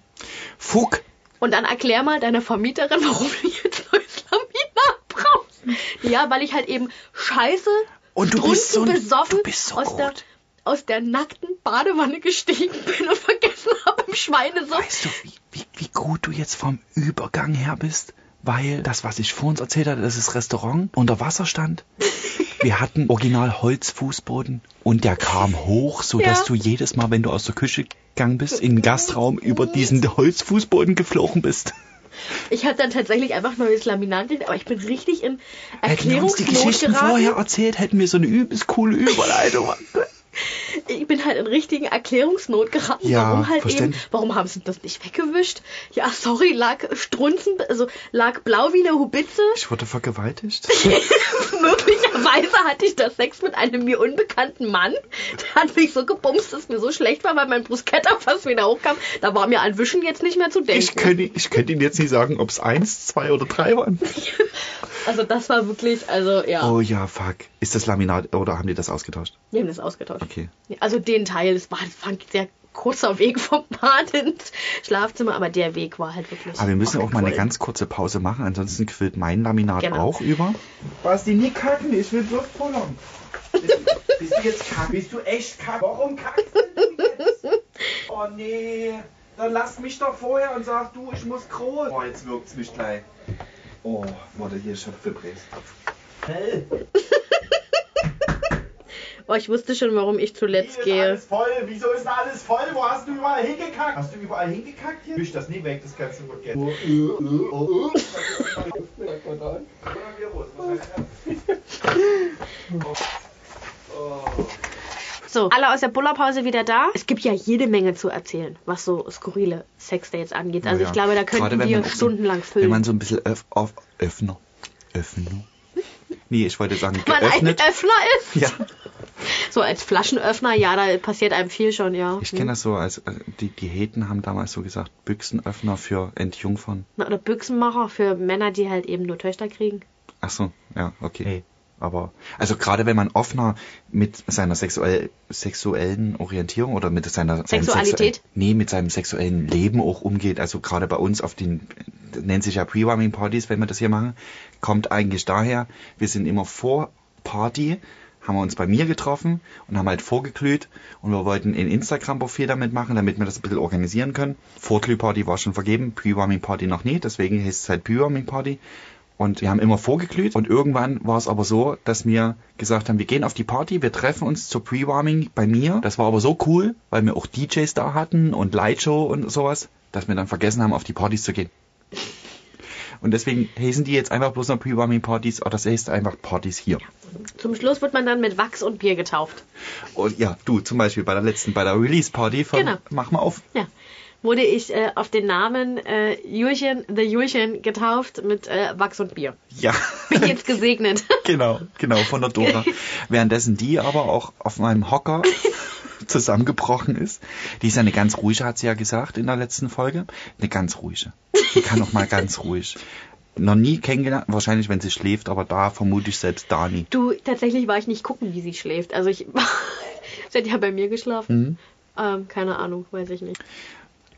Fuck! Und dann erklär mal deiner Vermieterin, warum du jetzt neues Laminat brauchst. Ja, weil ich halt eben scheiße, Und du bist so besoffen du bist so aus, der, gut. Aus der nackten Badewanne gestiegen bin und vergessen habe im Schweinesuff. Weißt du, wie, wie, wie gut du jetzt vom Übergang her bist? Weil das, was ich vor uns erzählt hatte, dass das Restaurant unter Wasser stand. Wir hatten original Holzfußboden und der kam hoch, so dass Ja. du jedes Mal, wenn du aus der Küche gegangen bist, in den Gastraum über diesen Holzfußboden geflogen bist. Ich habe dann tatsächlich einfach neues Laminat aber ich bin richtig in Hätten wir uns die Erklärungsnot Geschichten geraten. vorher erzählt, hätten wir so eine übelst coole Überleitung. Ich bin halt in richtigen Erklärungsnot geraten. Ja, warum halt eben, warum haben sie das nicht weggewischt? Ja, sorry, lag Strunzen, also lag blau wie eine Hubitze. Ich wurde vergewaltigt. Möglicherweise hatte ich da Sex mit einem mir unbekannten Mann. Der hat mich so gebumst, dass mir so schlecht war, weil mein Brusketta fast wieder hochkam. Da war mir an Wischen jetzt nicht mehr zu denken. Ich könnte, ich könnte Ihnen jetzt nicht sagen, ob es eins, zwei oder drei waren. also das war wirklich, also ja, Oh ja, fuck. Ist das Laminat oder haben die das ausgetauscht? wir haben das ausgetauscht. Okay. Also den Teil, das war, ein sehr kurzer Weg vom Bad ins Schlafzimmer, aber der Weg war halt wirklich. Aber wir müssen auch mal eine ganz kurze Pause machen, ansonsten quillt mein Laminat Genau. auch über. Basti, nie kacken, ich will bloß pullern. Bist, bist du jetzt kack? Bist du echt kack? Warum kackst denn du jetzt? Oh nee, dann lass mich doch vorher und sag du, ich muss groß. Oh, jetzt wirkt's mich gleich. Oh, wurde hier schon Fibres. Hey, Oh, ich wusste schon, warum ich hier zuletzt ist gehe. alles voll. Wieso ist denn alles voll? Wo hast du überall hingekackt? Hast du überall hingekackt hier? Wisch das nie weg, das kannst du vergessen. Oh, oh, oh. So, alle aus der Bullerpause wieder da. Es gibt ja jede Menge zu erzählen, was so skurrile Sexdates angeht. Also Oh ja. ich glaube, da Gerade könnten wenn wir so- stundenlang Wenn füllen. man so ein bisschen öff, auf, Öffner. Öffner. Nee, ich wollte sagen, Wenn man ein. Öffner ist. Ja, So als Flaschenöffner, ja, da passiert einem viel schon, ja. ich kenne das so, als äh, die, die Heten haben damals so gesagt, Büchsenöffner für Entjungfern. Na, Oder Büchsenmacher für Männer, die halt eben nur Töchter kriegen. Ach so, ja, okay. Aber, also gerade wenn man offener mit seiner sexuell, sexuellen Orientierung oder mit seiner seinem Sexualität? sexuell- nee, mit seinem sexuellen Leben auch umgeht, also gerade bei uns auf den, das nennt sich ja Pre-Warming Partys, wenn wir das hier machen, kommt eigentlich daher, wir sind immer vor Party, haben wir uns bei mir getroffen und haben halt vorgeglüht und wir wollten ein Instagram-Profil damit machen, damit wir das ein bisschen organisieren können. Vorglüh-Party war schon vergeben, Pre-Warming Party noch nie, deswegen heißt es halt Pre-Warming Party. Und wir haben immer vorgeglüht und irgendwann war es aber so, dass wir gesagt haben, wir gehen auf die Party, wir treffen uns zur Pre-Warming bei mir. Das war aber so cool, weil wir auch DJs da hatten und Lightshow und sowas, dass wir dann vergessen haben, auf die Partys zu gehen. Und deswegen heißen die jetzt einfach bloß noch Pre-Warming Partys oder das heißt einfach Partys hier. Zum Schluss wird man dann mit Wachs und Bier getauft. Und ja, du zum Beispiel bei der letzten, bei der Release-Party von Genau. Mach mal auf. Ja. Wurde ich äh, auf den Namen äh, Julchen, the Julchen getauft mit äh, Wachs und Bier. Ja. Bin jetzt gesegnet. Genau, genau, von der Dora. Währenddessen die aber auch auf meinem Hocker zusammengebrochen ist. Die ist ja eine ganz ruhige, hat sie ja gesagt in der letzten Folge. Eine ganz ruhige. Die kann auch mal ganz ruhig. Noch nie kennengelernt, wahrscheinlich wenn sie schläft, aber da vermute ich selbst Dani. Du, tatsächlich war ich nicht gucken, wie sie schläft. Also ich, sie hat ja bei mir geschlafen. Mhm. Ähm, keine Ahnung, weiß ich nicht.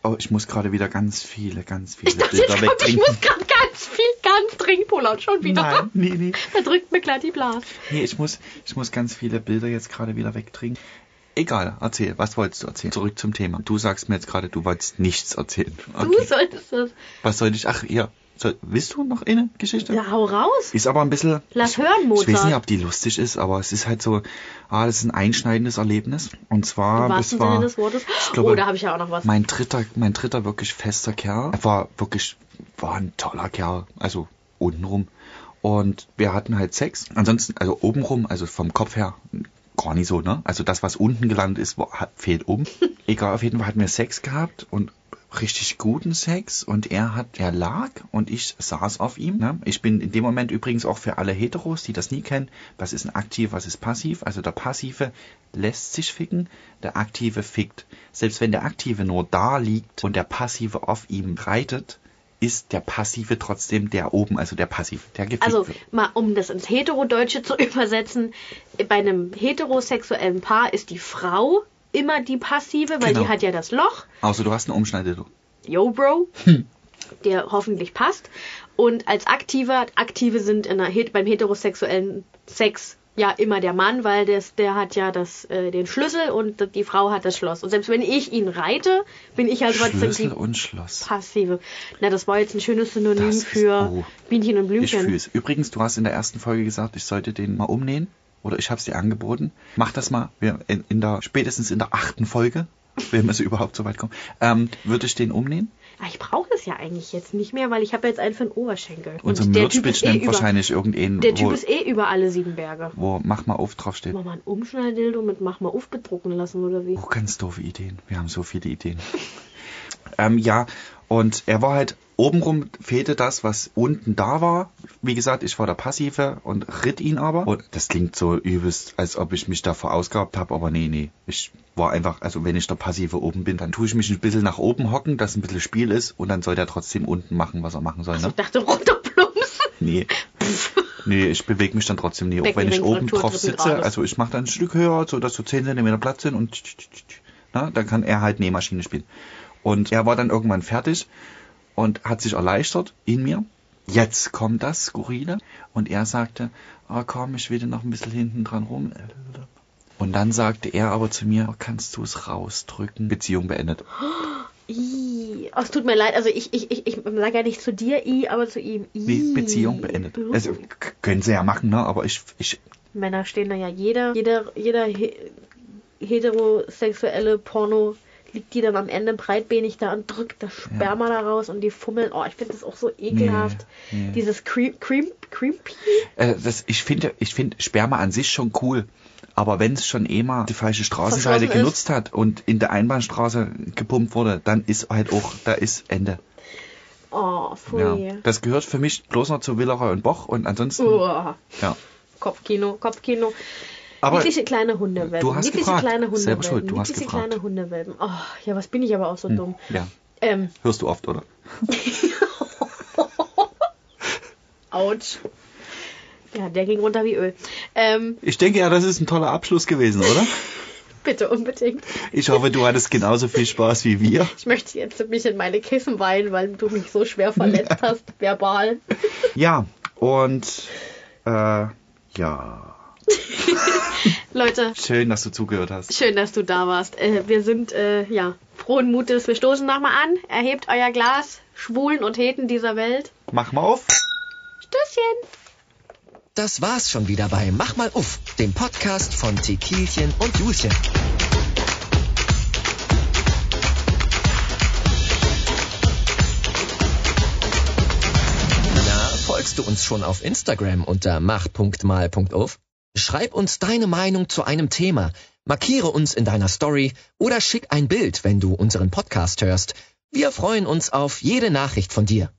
Oh, ich muss gerade wieder ganz viele, ganz viele Ich dachte, Bilder jetzt kommt, ich muss gerade ganz viel, ganz dringend Kullert schon wieder. Nein, nee, nee. Da drückt mir gleich die Blase. Nee, ich muss, ich muss ganz viele Bilder jetzt gerade wieder wegtrinken. Egal, erzähl, was wolltest du erzählen? Zurück zum Thema. Du sagst mir jetzt gerade, du wolltest nichts erzählen. Du Okay. solltest das. Was soll ich? Ach, ja. Soll, willst du noch eine Geschichte? Ja, hau raus. Ist aber ein bisschen. Lass ich, hören, Mozart. Ich weiß nicht, ob die lustig ist, aber es ist halt so, ah, das ist ein einschneidendes Erlebnis. Und zwar, Im wahrsten war Sinne des Wortes. glaube, oh, da habe ich ja auch noch was. mein dritter, mein dritter wirklich fester Kerl. Er war wirklich, war ein toller Kerl. Also untenrum. Und wir hatten halt Sex. Ansonsten, also obenrum, also vom Kopf her, gar nicht so, ne? Also das, was unten gelandet ist, fehlt oben. Egal, auf jeden Fall hatten wir Sex gehabt und richtig guten Sex und er hat, er lag und ich saß auf ihm. Ne? Ich bin in dem Moment übrigens auch für alle Heteros, die das nie kennen, was ist ein aktiv, was ist passiv. Also der Passive lässt sich ficken, der Aktive fickt. Selbst wenn der Aktive nur da liegt und der Passive auf ihm reitet, ist der Passive trotzdem der oben, also der Passive, der gefickt Also wird. mal, um das ins Heterodeutsche zu übersetzen, bei einem heterosexuellen Paar ist die Frau immer die Passive, weil Genau. die hat ja das Loch. Außer du hast einen Umschneidedildo. Yo, Bro. Hm. Der hoffentlich passt. Und als Aktiver, Aktive sind in einer, beim heterosexuellen Sex ja immer der Mann, weil das, der hat ja das, äh, den Schlüssel und die Frau hat das Schloss. Und selbst wenn ich ihn reite, bin ich halt trotzdem Schlüssel die und Schloss. Passive. Na, das war jetzt ein schönes Synonym ist- für oh. Bienchen und Ich Blümchen. fühl's. Übrigens, du hast in der ersten Folge gesagt, ich sollte den mal umnähen. Oder ich hab's dir angeboten. Mach das mal. Wir in, in der, spätestens in der achten Folge, wenn wir so überhaupt so weit kommen, ähm, würde ich den umnähen. Ah, ich brauche das ja eigentlich jetzt nicht mehr, weil ich habe jetzt einen für den Oberschenkel. Unser ist eh nimmt über, wahrscheinlich irgendeinen, der Typ wo, ist eh über alle sieben Berge. wo Mach mal auf draufsteht. Mach mal ein Umschnalldildo mit Mach mal auf bedrucken lassen oder wie? Oh, ganz doofe Ideen. Wir haben so viele Ideen. ähm, ja, und er war halt, obenrum fehlte das, was unten da war. Wie gesagt, ich war der Passive und ritt ihn aber. Und das klingt so übelst, als ob ich mich da verausgabt habe, aber nee, nee. Ich war einfach, also wenn ich der Passive oben bin, dann tue ich mich ein bisschen nach oben hocken, dass ein bisschen Spiel ist und dann soll der trotzdem unten machen, was er machen soll. Ich Ne? dachte runterplumpsen. Nee. Nee, ich bewege mich dann trotzdem nie, auch wenn ich oben drauf sitze. Also ich mache dann ein Stück höher, so dass so 10 cm Platz sind und na, dann kann er halt Nähmaschine spielen. Und er war dann irgendwann fertig und hat sich erleichtert in mir. Jetzt kommt das Skurrile. Und er sagte, ah komm, ich will noch ein bisschen hinten dran rum. Und dann sagte er aber zu mir, kannst du es rausdrücken? Beziehung beendet. Oh, es tut mir leid, also ich, ich, ich, ich sage ja nicht zu dir, I, aber zu ihm. I. Nee, Beziehung beendet. Also können sie ja machen, ne? Aber ich, ich Männer stehen da ja jeder, jeder, jeder he heterosexuelle Porno liegt die dann am Ende breitbeinig da und drückt das Sperma da raus und die fummeln. Oh, ich finde das auch so ekelhaft. nee. Dieses Cream, Cream, Creepy. Äh, das, ich finde, ich finde Sperma an sich schon cool. Aber wenn es schon eh mal die falsche Straßenseite genutzt hat und in der Einbahnstraße gepumpt wurde, dann ist halt auch, da ist Ende. Oh, pfui. Ja. Das gehört für mich bloß noch zu Willeroy und Boch und ansonsten, Uah. ja. Kopfkino, Kopfkino. Aber niedliche kleine Hundewelpen. du hast niedliche gefragt. kleine Selber Hundewelpen. schuld, du hast niedliche gefragt. kleine Hundewelpen. Oh, ja, was bin ich aber auch so dumm. ja, Ähm, hörst du oft, oder? ouch. Ja, der ging runter wie Öl. Ähm, Ich denke ja, das ist ein toller Abschluss gewesen, oder? bitte unbedingt. Ich hoffe, du hattest genauso viel Spaß wie wir. Ich möchte jetzt mich in meine Kissen weinen, weil du mich so schwer verletzt hast, verbal. Ja, und äh, ja. Leute, Schön, dass du zugehört hast. schön, dass du da warst. Äh, wir sind, äh, ja, frohen Mutes. Wir stoßen nochmal an. Erhebt euer Glas. Schwulen und Heten dieser Welt. Mach mal auf. Stößchen. Das war's schon wieder bei Mach mal uff, dem Podcast von Tequilchen und Julchen. Na, folgst du uns schon auf Instagram unter mach.mal.uff? Schreib uns deine Meinung zu einem Thema, markiere uns in deiner Story oder schick ein Bild, wenn du unseren Podcast hörst. Wir freuen uns auf jede Nachricht von dir.